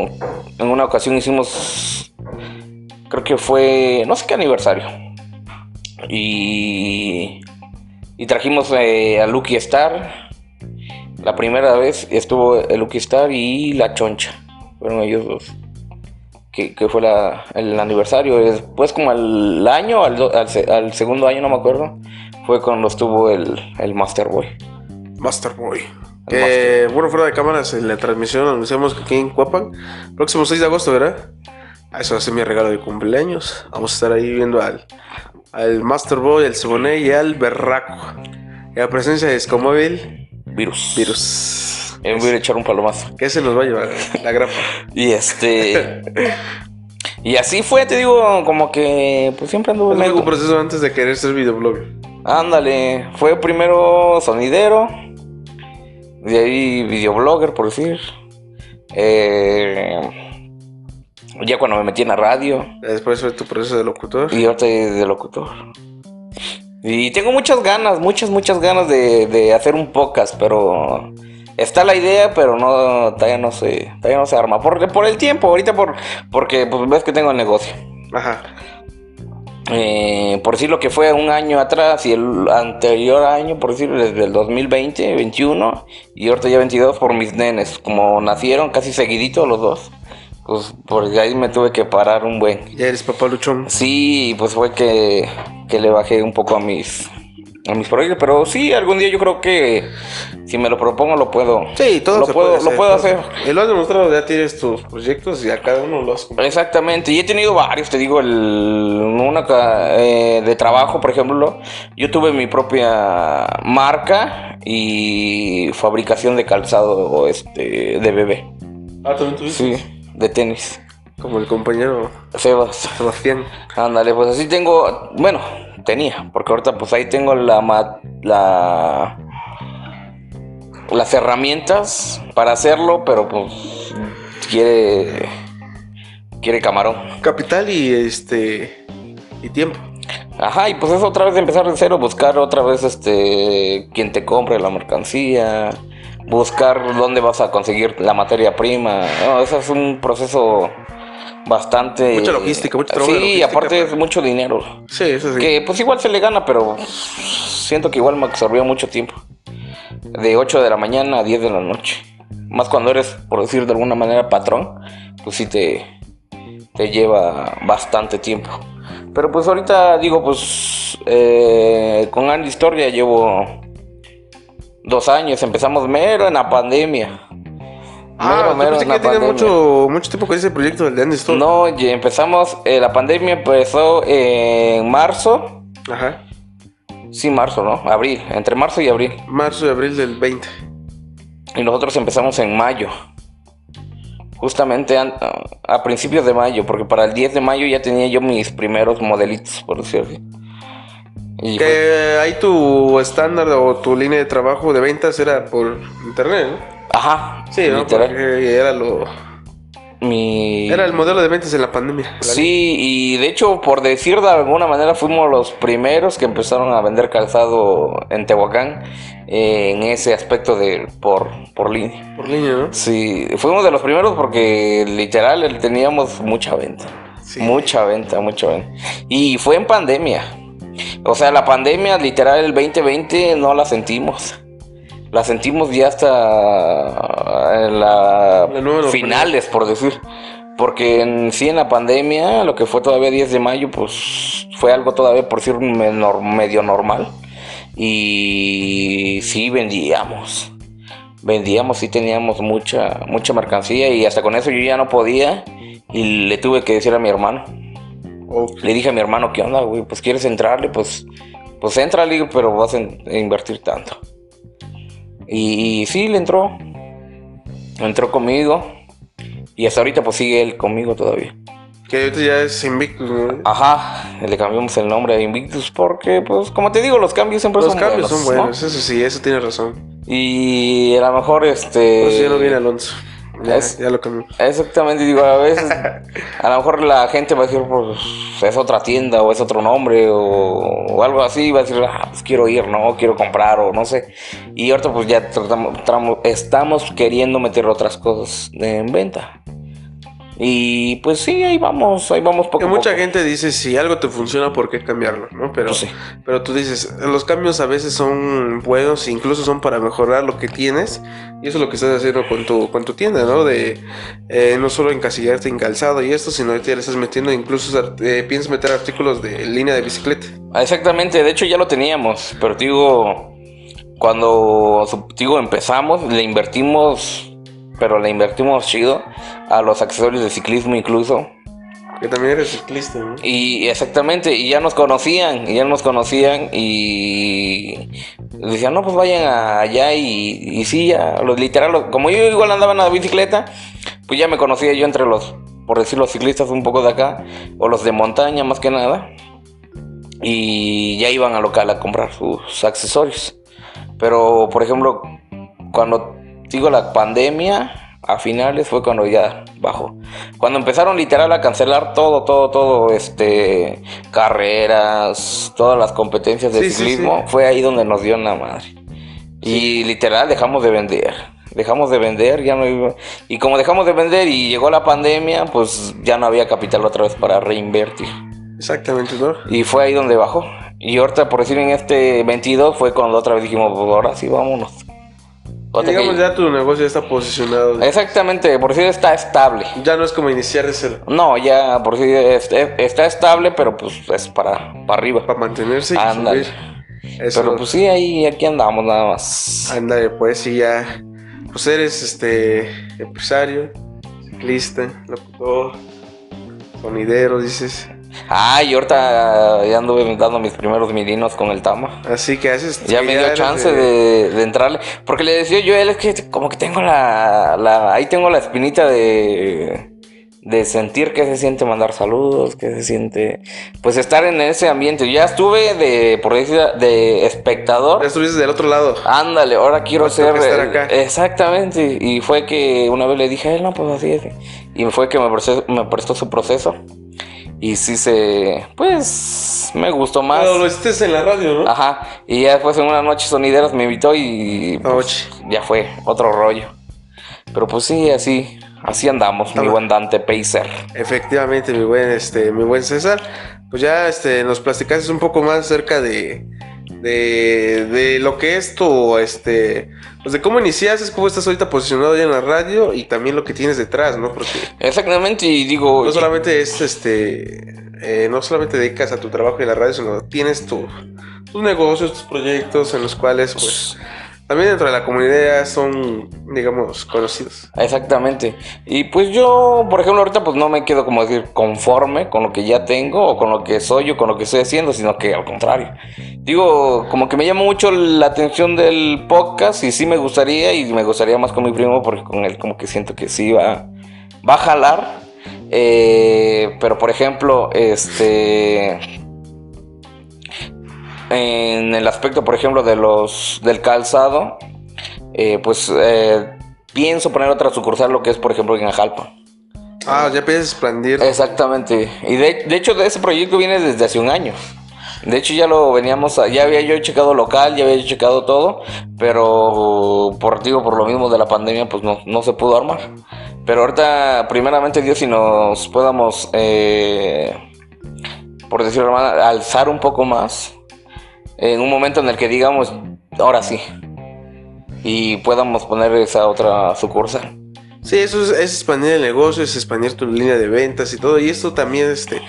S5: en una ocasión hicimos, creo que fue, no sé qué aniversario. Y, y trajimos eh, a Lucky Star. La primera vez estuvo el Lucky Star y la Choncha. Fueron ellos dos. Que, que fue el aniversario. Después, como al año, al, al al segundo año, no me acuerdo, fue cuando estuvo el, el Master Boy.
S4: Master Boy. Que, bueno, fuera de cámaras, en la transmisión anunciamos que aquí en Cuapan, próximo 6 de agosto, ¿verdad? Ah, Eso va a ser mi regalo de cumpleaños. Vamos a estar ahí viendo al, al Master Boy, al Seboné y al Berraco. Y la presencia de Escomóvil,
S5: Virus.
S4: Virus.
S5: Eh, voy a echar un palomazo.
S4: ¿Qué se nos va a llevar? La grapa.
S5: Y este. y así fue, te digo, como que pues siempre anduve
S4: Es un proceso antes de querer ser videoblogger.
S5: Ándale, fue primero sonidero, de ahí videoblogger, por decir. Eh, ya cuando me metí en la radio
S4: Después fue tu proceso de locutor.
S5: y ahorita de, de locutor. Y tengo muchas ganas, muchas, muchas ganas de, de hacer un podcast, pero está la idea, pero no, todavía no se, todavía no se arma. Por, por el tiempo, ahorita por, porque pues ves que tengo el negocio.
S4: Ajá.
S5: Eh, por decir lo que fue un año atrás y el anterior año, por decir desde el 2020, 21 y ahorita ya 22 por mis nenes, como nacieron casi seguidito los dos, pues porque ahí me tuve que parar un buen.
S4: Ya eres papá luchón.
S5: Sí, pues fue que, que le bajé un poco a mis a mis proyectos, pero sí, algún día yo creo que si me lo propongo lo puedo.
S4: Sí, todo
S5: lo
S4: se
S5: puedo,
S4: puede
S5: lo puedo hacer.
S4: Y lo has demostrado, ya tienes tus proyectos y a cada uno lo has cumplido.
S5: Exactamente, y he tenido varios, te digo, el, una eh, de trabajo, por ejemplo, yo tuve mi propia marca y fabricación de calzado este, de bebé,
S4: Ah, también tuviste.
S5: sí, de tenis.
S4: Como el compañero
S5: Sebas,
S4: Sebastián.
S5: ándale, pues así tengo, bueno, tenía, porque ahorita pues ahí tengo la, la las herramientas para hacerlo, pero pues quiere quiere camarón.
S4: Capital y este. Y tiempo.
S5: Ajá, y pues es otra vez empezar de cero, buscar otra vez este quien te compre la mercancía, buscar dónde vas a conseguir la materia prima. No, eso es un proceso bastante
S4: Mucha logística, mucho trabajo de
S5: Sí,
S4: logística,
S5: aparte
S4: pero-
S5: es mucho dinero.
S4: Sí, eso sí.
S5: Que pues igual se le gana, pero siento que igual me absorbió mucho tiempo. De 8 de la mañana a 10 de la noche. Más cuando eres, por decir de alguna manera, patrón, pues sí te, te lleva bastante tiempo. Pero pues ahorita digo, pues eh, con Andy Store ya llevo dos años. Empezamos mero en la pandemia.
S4: Ah,
S5: Mero,
S4: pensé que tiene mucho, mucho tiempo con ese proyecto del Dandy Store.
S5: No, ya empezamos, eh, la pandemia empezó en marzo.
S4: Ajá.
S5: Sí, marzo, ¿no? Abril, entre marzo y abril.
S4: Marzo y abril del 20.
S5: Y nosotros empezamos en mayo. Justamente an- a principios de mayo, porque para el 10 de mayo ya tenía yo mis primeros modelitos, por decirlo así. Y
S4: Que ahí tu estándar o tu línea de trabajo de ventas era por internet, ¿no?
S5: Ajá,
S4: Sí, ¿no? Porque era lo...
S5: Mi...
S4: Era el modelo de ventas en la pandemia.
S5: Sí, y de hecho, por decir de alguna manera, fuimos los primeros que empezaron a vender calzado en Tehuacán eh, en ese aspecto de por, por línea.
S4: Por línea, ¿no?
S5: Sí, fuimos de los primeros porque literal teníamos mucha venta.
S4: Sí.
S5: Mucha venta, mucha venta. Y fue en pandemia. O sea, la pandemia literal el 2020 no la sentimos. La sentimos ya hasta en la finales, por decir. Porque en sí en la pandemia, lo que fue todavía 10 de mayo, pues fue algo todavía por decir menor- medio normal. Y sí vendíamos. Vendíamos, sí teníamos mucha, mucha mercancía y hasta con eso yo ya no podía. Y le tuve que decir a mi hermano. Le dije a mi hermano, ¿qué onda, güey? Pues quieres entrarle, pues, pues entra, digo, pero vas a in- a invertir tanto. Y, y sí, le entró. Entró conmigo. Y hasta ahorita pues sigue él conmigo todavía.
S4: Que ahorita ya es Invictus, ¿no?
S5: Ajá, le cambiamos el nombre a Invictus porque, pues, como te digo, los cambios siempre
S4: Los
S5: son
S4: cambios
S5: buenos.
S4: son
S5: ¿no?
S4: buenos, eso sí, eso tiene razón.
S5: Y a lo mejor, este...
S4: Pues ya no viene Alonso. Ya,
S5: Es-
S4: ya lo cambió.
S5: Exactamente, digo, a veces, a lo mejor la gente va a decir, pues, es otra tienda o es otro nombre o, o algo así, va a decir, ah, pues quiero ir, ¿no? Quiero comprar o no sé. Y ahorita pues ya tratamos, tramo- estamos queriendo meter otras cosas en venta. Y pues sí, ahí vamos, ahí vamos poco
S4: Que
S5: a
S4: mucha
S5: poco.
S4: gente dice, si algo te funciona, ¿por qué cambiarlo? ¿no? Pero,
S5: Pues sí.
S4: pero tú dices, los cambios a veces son buenos, incluso son para mejorar lo que tienes. Y eso es lo que estás haciendo con tu, con tu tienda, ¿no? De eh, no solo encasillarte en calzado y esto, sino que ya le estás metiendo, incluso eh, piensas meter artículos de línea de bicicleta.
S5: Exactamente, de hecho ya lo teníamos, pero te digo, cuando te digo, empezamos, le invertimos, pero le invertimos chido a los accesorios de ciclismo incluso.
S4: Que también eres ciclista, ¿no?
S5: Y exactamente, y ya nos conocían, y ya nos conocían y decían, no, pues vayan allá y, y sí, ya, los literal, como yo igual andaba en la bicicleta, pues ya me conocía yo entre los, por decir, los ciclistas un poco de acá, o los de montaña más que nada, y ya iban al local a comprar sus accesorios. Pero, por ejemplo, cuando digo la pandemia, a finales fue cuando ya bajó. Cuando empezaron literal a cancelar todo, todo, todo, este, carreras, todas las competencias de
S4: Sí, sí,
S5: ciclismo,
S4: sí.
S5: fue ahí donde nos dio la madre. Y literal dejamos de vender. Dejamos de vender, ya no iba- Y como dejamos de vender y llegó la pandemia, pues ya no había capital otra vez para reinvertir.
S4: Exactamente, ¿no?
S5: Y fue ahí donde bajó. Y ahorita, por decir, en este 22 fue cuando otra vez dijimos, pues ahora sí, vámonos. Ahorita
S4: Digamos,
S5: que-
S4: ya tu negocio ya está posicionado.
S5: Exactamente, por decir, está estable.
S4: Ya no es como iniciar de cero.
S5: No, ya, por es- es- está estable, pero pues es para, para arriba.
S4: Para mantenerse y subir. Eso.
S5: Pero pues sí, ahí aquí andamos nada más.
S4: Ándale, pues sí, ya. Pues eres este empresario, ciclista, locutor, sonidero, dices.
S5: Ah, y ahorita ya anduve dando mis primeros milinos con el Tama.
S4: Así que haces.
S5: Ya me dio chance de, de entrarle. Porque le decía yo a él, es que como que tengo la, la- Ahí tengo la espinita de. De sentir que se siente mandar saludos, que se siente. Pues estar en ese ambiente. Ya estuve de, por decir, de espectador.
S4: Ya estuviste del otro lado.
S5: Ándale, ahora quiero ser.
S4: que estar acá.
S5: Exactamente. Y fue que una vez le dije a él, no, pues así es. Y fue que me prestó, me prestó su proceso. Y sí se. Pues. Me gustó más.
S4: Pero lo hiciste en la radio, ¿no?
S5: Ajá, y ya después en una noche sonideras me invitó y pues, ya fue otro rollo. Pero pues sí, así, así andamos, mi buen Dante Pacer.
S4: Efectivamente, mi buen, este, mi buen César. Pues ya este, nos platicaste un poco más acerca de, de, de lo que es tu, este, pues de cómo iniciaste, cómo estás ahorita posicionado ya en la radio y también lo que tienes detrás, ¿no? Porque
S5: Exactamente, y digo,
S4: no solamente es, este, eh, no solamente dedicas a tu trabajo en la radio, sino tienes tu, tus negocios, tus proyectos en los cuales, pues, también dentro de la comunidad son, digamos, conocidos.
S5: Exactamente. Y pues yo, por ejemplo, ahorita pues no me quedo como decir conforme con lo que ya tengo o con lo que soy o con lo que estoy haciendo, sino que al contrario. Digo, como que me llama mucho la atención del podcast y sí me gustaría y me gustaría más con mi primo porque con él como que siento que sí va, va a jalar. Eh, pero por ejemplo, este en el aspecto, por ejemplo, de los del calzado, eh, pues eh, pienso poner otra sucursal, lo que es, por ejemplo, en Ajalpa.
S4: Ah, ya piensas expandir.
S5: Exactamente. Y de, de hecho, de ese proyecto viene desde hace un año. De hecho, ya lo veníamos, a- ya había yo checado local, ya había yo checado todo, pero por digo, por lo mismo de la pandemia, pues no, no se pudo armar. Pero ahorita, primeramente Dios, si nos podamos, eh, por decirlo alzar un poco más, en un momento en el que digamos, ahora sí, y podamos poner esa otra sucursal.
S4: Sí, eso es, es expandir el negocio, es expandir tu línea de ventas y todo. Y esto también, este,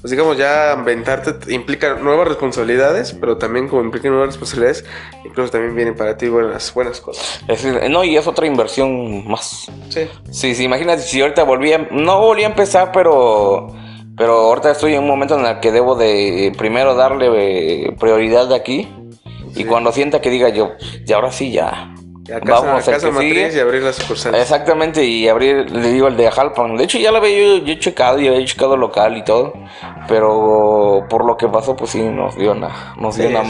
S4: pues digamos, ya inventarte implica nuevas responsabilidades, pero también como implica nuevas responsabilidades, incluso también vienen para ti buenas, buenas cosas.
S5: Es no, y es otra inversión más.
S4: Sí.
S5: Sí, sí, imagínate si ahorita volví a, no volví a empezar, pero pero ahorita estoy en un momento en el que debo de eh, primero darle eh, prioridad de aquí y
S4: Sí.
S5: cuando sienta que diga yo, y ahora sí ya.
S4: A casa,
S5: Vamos,
S4: a casa
S5: que
S4: matriz
S5: sigue.
S4: y abrir las sucursales.
S5: Exactamente, y abrir, le digo, el de Jalpan. De hecho, ya lo había yo, yo checado, ya había checado local y todo. Pero por lo que pasó, pues sí, nos dio una, nos dio
S4: Sí,
S5: una
S4: sí.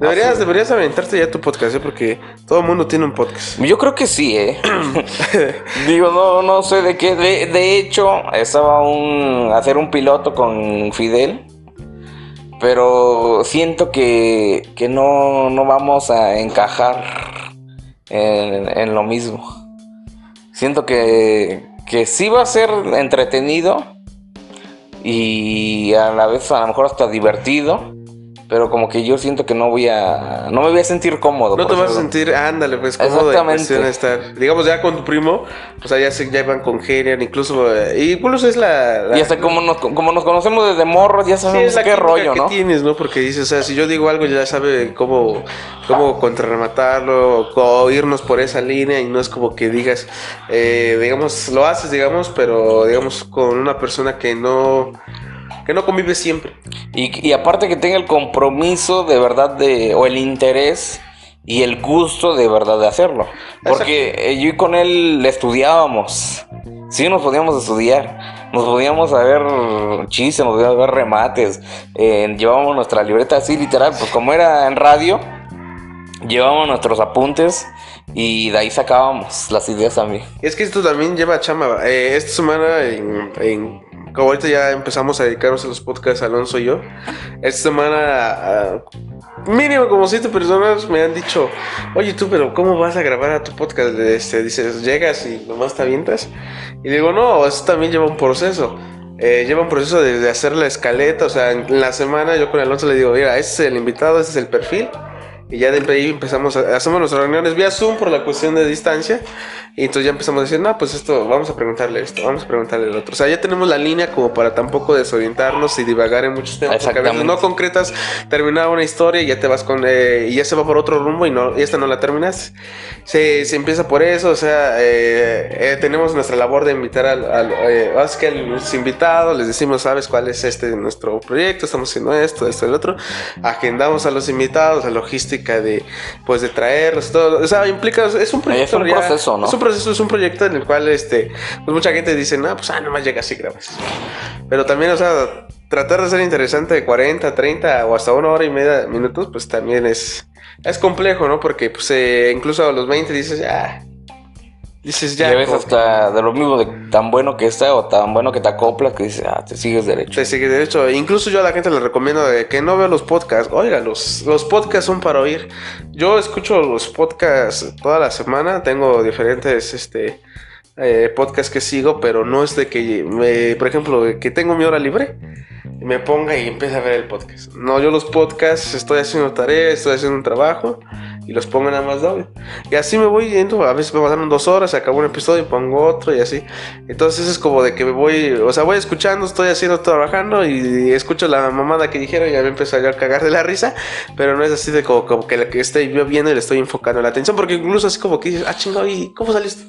S4: Deberías, deberías aventarte ya tu podcast, ¿eh? porque todo el mundo tiene un podcast.
S5: Yo creo que sí, ¿eh? Digo, no, no sé de qué. De, de hecho, estaba un, hacer un piloto con Fidel. Pero siento que, que no, no vamos a encajar en, en lo mismo. Siento que, que sí va a ser entretenido y a la vez a lo mejor hasta divertido. Pero como que yo siento que no voy a... No me voy a sentir cómodo.
S4: No te vas a sentir, ándale, pues cómodo en
S5: Exactamente.
S4: estar. Digamos, ya con tu primo, pues allá se ya van con genial, incluso. eh, y incluso es la. la-
S5: Y hasta como nos, como nos conocemos desde morros, ya
S4: Sí,
S5: sabemos
S4: es la
S5: qué rollo,
S4: que
S5: ¿no?
S4: tienes, ¿no? Porque dices, o sea, si yo digo algo, ya sabe cómo, cómo contrarrematarlo, o irnos por esa línea, y no es como que digas, eh, digamos, lo haces, digamos, pero digamos, con una persona que no, que no convive siempre.
S5: Y, y aparte que tenga el compromiso de verdad de, o el interés y el gusto de verdad de hacerlo. Porque eh, yo y con él estudiábamos. Sí, nos podíamos estudiar. Nos podíamos saber chistes, nos podíamos ver remates. eh, llevábamos nuestra libreta así, literal. Pues como era en radio, llevábamos nuestros apuntes y de ahí sacábamos las ideas también.
S4: Es que esto también lleva chamba. Eh, esta semana, en, en- como ahorita ya empezamos a dedicarnos a los podcasts, Alonso y yo, esta semana, ah, mínimo como siete personas me han dicho, oye tú, pero ¿cómo vas a grabar a tu podcast? Este, dices, llegas y nomás te avientas. Y digo, no, eso también lleva un proceso. Eh, lleva un proceso de, de hacer la escaleta, o sea, en la semana yo con Alonso le digo, mira, este es el invitado, este es el perfil. Y ya de ahí empezamos a hacemos nuestras reuniones vía Zoom por la cuestión de distancia. Y entonces ya empezamos a decir, no, pues esto, vamos a preguntarle esto, vamos a preguntarle el otro. O sea, ya tenemos la línea como para tampoco desorientarnos y divagar en muchos temas. Porque a veces no concretas terminar una historia y ya te vas con, eh, y ya se va por otro rumbo y no, y esta no la terminaste. Se, se empieza por eso, o sea, eh, eh, tenemos nuestra labor de invitar al, al eh, a los invitados, les decimos, sabes cuál es este nuestro proyecto, estamos haciendo esto, esto, el otro. Agendamos a los invitados, la logística de, pues, de traerlos, todo. O sea, implica, es un proyecto.
S5: un
S4: ya-
S5: proceso, ¿no?
S4: Es un proceso, es un proyecto en el cual, este, pues mucha gente dice, no, pues, ah, nomás llegas y grabas. Pero también, o sea, tratar de ser interesante de 40, 30 o hasta una hora y media minutos, pues también es, es complejo, ¿no? Porque, pues, eh, incluso a los 20 dices, ya. Dices, ya.
S5: Ya ves hasta de lo mismo de tan bueno que está o tan bueno que te acoplas que dices, ah, te sigues derecho.
S4: Te sigue derecho. Incluso yo a la gente le recomiendo de que no vea los podcasts. Oiga, los, los podcasts son para oír. Yo escucho los podcasts toda la semana. Tengo diferentes este, eh, podcasts que sigo, pero no es de que, me, por ejemplo, que tengo mi hora libre me ponga y empiece a ver el podcast. No, yo los podcasts estoy haciendo tarea, estoy haciendo un trabajo y los pongo nada más audio. Y así me voy yendo, a veces me pasaron dos horas, se acabó un episodio y pongo otro y así. Entonces es como de que me voy, o sea, voy escuchando, estoy haciendo, trabajando y escucho la mamada que dijeron y ya me empiezo a cagar de la risa, pero no es así de como, como que la que estoy viendo y le estoy enfocando la atención, porque incluso así como que dices, ah, chingado, ¿y cómo saliste?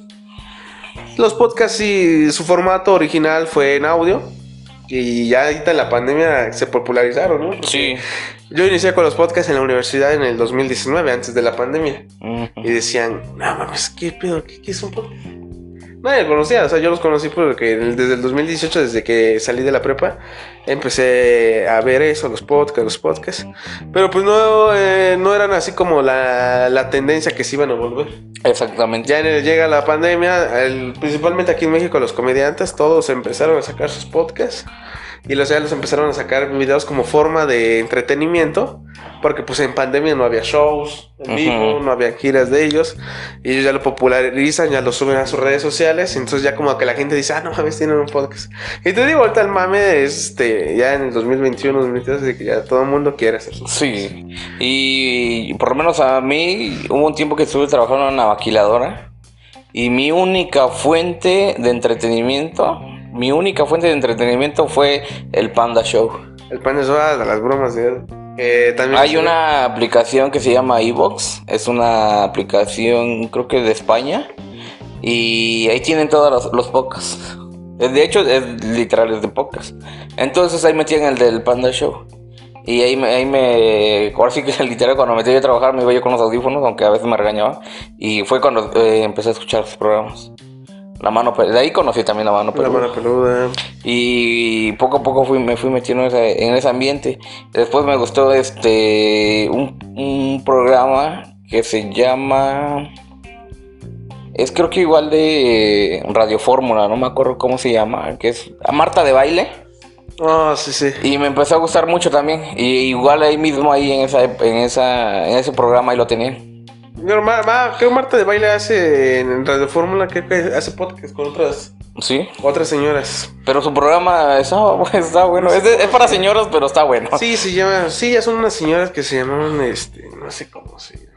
S4: Los podcasts y su formato original fue en audio. Y ya ahorita en la pandemia se popularizaron, ¿no?
S5: Sí.
S4: Yo inicié con los podcasts en la universidad en el 2019, antes de la pandemia.
S5: Ujú.
S4: Y decían, no mames, ¿qué pedo? ¿Qué, qué es un podcast? Nadie conocía, o sea, yo los conocí porque desde el 2018, desde que salí de la prepa, empecé a ver eso, los podcasts, los podcasts. Pero pues no, eh, no eran así como la, la tendencia que se iban a volver.
S5: Exactamente.
S4: Ya en el- llega la pandemia, el- principalmente aquí en México los comediantes, todos empezaron a sacar sus podcasts y los, ya los empezaron a sacar videos como forma de entretenimiento, porque pues en pandemia no había shows en vivo,
S5: Ujú.
S4: no había giras de ellos, y ellos ya lo popularizan, ya lo suben a sus redes sociales, entonces ya como que la gente dice, ah, no mames, tienen un podcast. Y te digo, ahorita el mame es este, ya en el 2021, 2022, de que ya todo el mundo quiere hacer su
S5: Sí, y por lo menos a mí hubo un tiempo que estuve trabajando en una maquiladora y mi única fuente de entretenimiento, mi única fuente de entretenimiento fue el Panda Show.
S4: El pan es hora de las bromas de él. Que también
S5: Hay una aplicación que se llama iVox, es una aplicación creo que de España y ahí tienen todos los, los podcasts. Eh, De hecho, es literal es de podcast. Entonces ahí metían el del Panda Show. Y ahí me, ahí me, ahora sí que literal cuando me metí a trabajar me iba yo con los audífonos, aunque a veces me regañaba. Y fue cuando eh, empecé a escuchar sus programas. La mano, Pe- de ahí conocí también la mano
S4: La
S5: peluda.
S4: mano peluda.
S5: Y poco a poco fui, me fui metiendo en ese, en ese ambiente. Después me gustó este un, un programa que se llama. Es creo que igual de Radio Fórmula, no me acuerdo cómo se llama, que es a Marta de baile.
S4: Oh, sí, sí.
S5: Y me empezó a gustar mucho también. Y igual ahí mismo, ahí en esa, en esa, en ese programa ahí lo tenían.
S4: Ma- creo que Marta de Baile hace en Radio Fórmula, creo que hace podcast con otras,
S5: Sí.
S4: otras señoras.
S5: Pero su programa está, está bueno. Es, de- es para señoras, pero está bueno.
S4: Sí, se llama, sí, ya son unas señoras que se llamaban, este, no sé cómo se llama.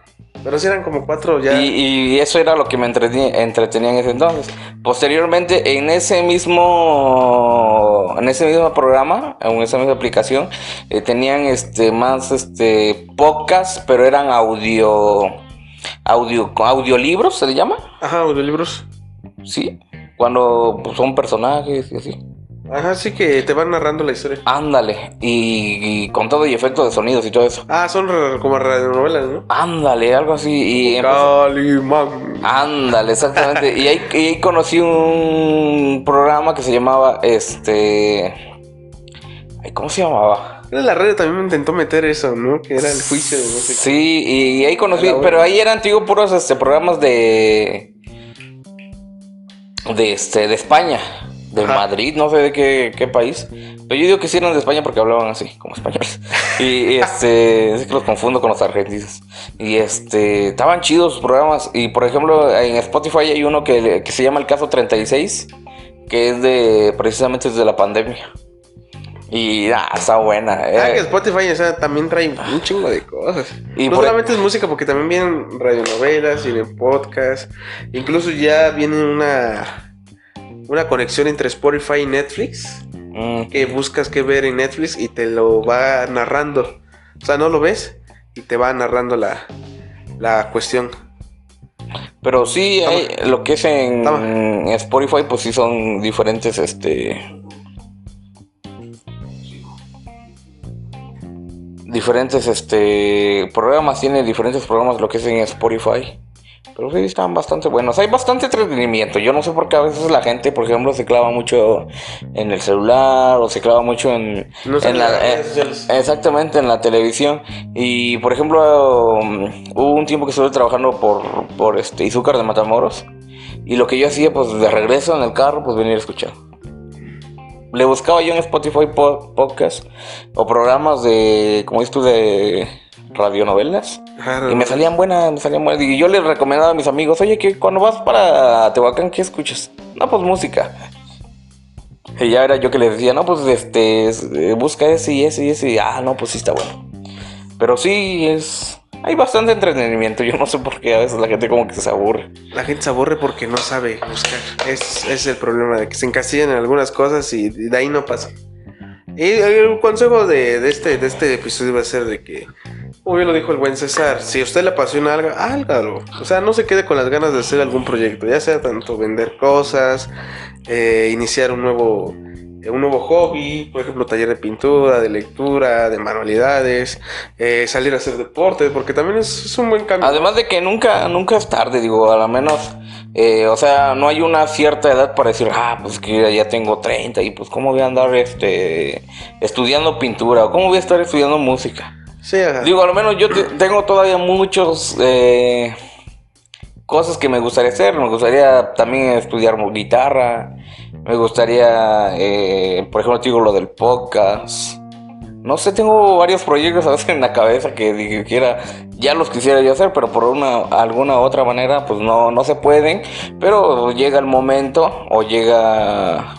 S4: Pero sí eran como cuatro ya.
S5: Y, y eso era lo que me entretenía, entretenía en ese entonces. Posteriormente, en ese mismo, en ese mismo programa, en esa misma aplicación, eh, tenían este más este podcasts, pero eran audio, audio, audiolibros, se le llama,
S4: Ajá, audiolibros.
S5: sí, cuando pues, son personajes y así.
S4: Ajá, sí que te van narrando la historia.
S5: Ándale, y, y con todo y efectos de sonidos y todo eso.
S4: Ah, son como radionovelas, ¿no?
S5: Ándale, algo así. Y
S4: Calimán.
S5: Ándale, exactamente. y, ahí, y ahí conocí un programa que se llamaba este. ay, ¿Cómo se llamaba?
S4: La radio también me intentó meter eso, ¿no? Que era el juicio de no sé.
S5: Sí, y ahí conocí, pero ahí eran antiguos puros este, programas de. de este, de España, de
S4: Ajá.
S5: Madrid, no sé de qué, qué país. Pero yo digo que sí eran de España porque hablaban así, como españoles. Y, y, este, es que los confundo con los argentinos. Y este, estaban chidos sus programas. Y por ejemplo, en Spotify hay uno que, que se llama El Caso 36, que es de, precisamente desde la pandemia. Y ah, está buena.
S4: Ah,
S5: eh.
S4: que Spotify, o sea, también trae un chingo de cosas.
S5: Y
S4: no
S5: por-
S4: solamente es música, porque también vienen radionovelas, vienen podcasts. Incluso ya viene una, una conexión entre Spotify y Netflix.
S5: Mm,
S4: Que buscas qué ver en Netflix y te lo va narrando. O sea, no lo ves y te va narrando la, la cuestión.
S5: Pero sí, hay, lo que es en
S4: Toma.
S5: Spotify, pues sí son diferentes, este... Diferentes, este... Programas, tiene diferentes programas lo que es en Spotify. Pero sí, están bastante buenos. Hay bastante entretenimiento. Yo no sé por qué a veces la gente, por ejemplo, se clava mucho en el celular o se clava mucho en,
S4: No sé,
S5: en la,
S4: en
S5: eh, exactamente en la televisión. Y por ejemplo, um, hubo un tiempo que estuve trabajando por, por este Izúcar de Matamoros. Y lo que yo hacía, pues de regreso en el carro, pues venir a escuchar. Le buscaba yo en Spotify po- podcast o programas de, como dices tú, de radionovelas.
S4: Ajá,
S5: Y me salían buenas, me salían buenas. Y yo les recomendaba a mis amigos, oye, que cuando vas para Tehuacán, ¿qué escuchas? No, pues música. Y ya era yo que les decía, no, pues este, es- eh, busca ese y ese y ese. Y, ah, no, pues sí está bueno. Pero sí, es, hay bastante entretenimiento. Yo no sé por qué a veces la gente como que se aburre.
S4: La gente se aburre porque no sabe buscar. Es, es el problema de que se encasillan en algunas cosas y de ahí no pasa. Y el consejo de, de este, de este episodio va a ser de que, como bien lo dijo el buen César, si a usted le apasiona algo, hágalo. O sea, no se quede con las ganas de hacer algún proyecto, ya sea tanto vender cosas, eh, iniciar un nuevo, un nuevo hobby, por ejemplo, taller de pintura, de lectura, de manualidades, eh, salir a hacer deporte, porque también es, es un buen cambio.
S5: Además de que nunca, nunca es tarde, digo, a lo menos, eh, o sea, no hay una cierta edad para decir, ah, pues que ya tengo 30 y pues cómo voy a andar este, estudiando pintura o cómo voy a estar estudiando música.
S4: Sí, ajá.
S5: Digo, a lo menos yo te- tengo todavía muchos eh, cosas que me gustaría hacer. Me gustaría también estudiar guitarra. Me gustaría, eh, por ejemplo, digo lo del podcast. No sé, tengo varios proyectos a veces en la cabeza que di- quiera, ya los quisiera yo hacer, pero por una alguna otra manera, pues no, no se pueden. Pero llega el momento o llega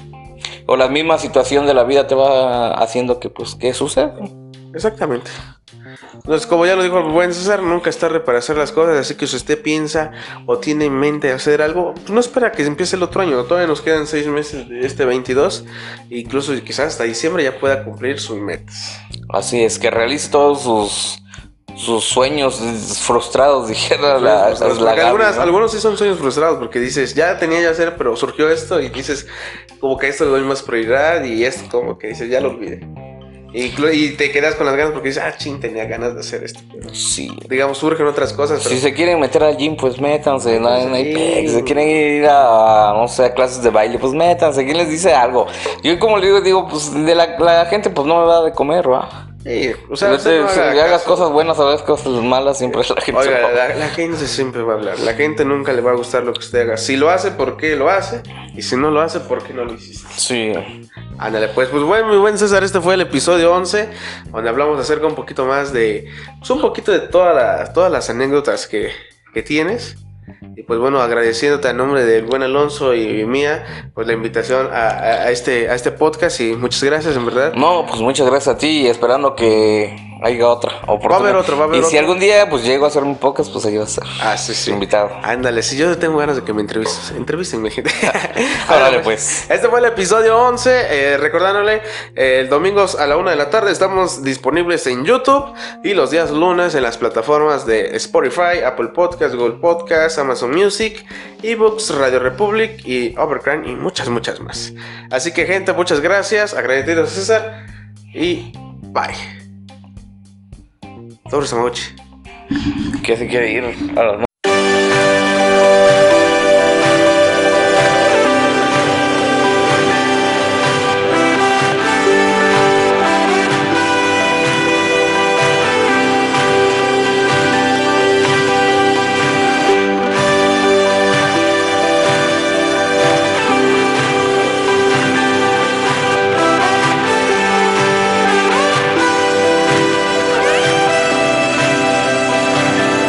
S5: o la misma situación de la vida te va haciendo que, pues, ¿qué sucede?
S4: Exactamente. Entonces, como ya lo dijo el buen César, nunca es tarde para hacer las cosas, así que si usted piensa o tiene en mente hacer algo, pues no espera que empiece el otro año, todavía nos quedan seis meses de este 22, incluso quizás hasta diciembre ya pueda cumplir sus metas.
S5: Así es, que realice todos sus, sus sueños frustrados, dijera la,
S4: Pues,
S5: la
S4: porque
S5: Gaby,
S4: algunas-
S5: ¿no?
S4: algunos sí son sueños frustrados, porque dices, ya tenía ya hacer, pero surgió esto y dices, como que a esto le doy más prioridad y esto como que dices, ya lo olvidé. Y, te quedas con las ganas porque dices, ah, ching, tenía ganas de hacer esto. pero,
S5: Sí.
S4: digamos, surgen otras cosas, pero
S5: Si se quieren meter al gym, pues métanse, no, hay- no hay pex. Si quieren ir a, no sé, a clases de baile, pues métanse. ¿Quién les dice algo? Yo como le digo, digo, pues de la, la gente pues no me va de comer, ¿va?
S4: Sí, o sea,
S5: Si hagas cosas buenas, veces cosas malas, siempre la gente
S4: Oiga, la gente siempre va a hablar. La gente nunca le va a gustar lo que usted haga. Si lo hace, ¿por qué lo hace? Y si no lo hace, ¿por qué no lo hiciste?
S5: Sí.
S4: Ándale, pues, pues bueno, muy buen César, este fue el episodio 11, donde hablamos acerca un poquito más de, pues un poquito de todas las, todas las anécdotas que, que tienes. Y pues bueno, agradeciéndote a nombre del buen Alonso y mía, pues la invitación a, este, a este podcast y muchas gracias, en verdad.
S5: No, pues muchas gracias a ti y esperando que otra oportunidad.
S4: Va a haber otro, va a haber
S5: Y si
S4: otro.
S5: algún día pues llego a hacer un podcast, pues ahí va a estar.
S4: Ah, sí, sí.
S5: Invitado.
S4: Ándale, si yo tengo ganas de que me entrevistes, entrevístenme, gente.
S5: Órale, pues.
S4: Este fue el episodio 11. eh, recordándole, eh, el domingo a la una de la tarde estamos disponibles en YouTube y los días lunes en las plataformas de Spotify, Apple Podcasts, Google Podcasts, Amazon Music, eBooks, Radio Republic y Overcran y muchas, muchas más. Así que, gente, muchas gracias. Agradecido a César y bye. Sobre esa noche.
S5: Que se quiere ir a las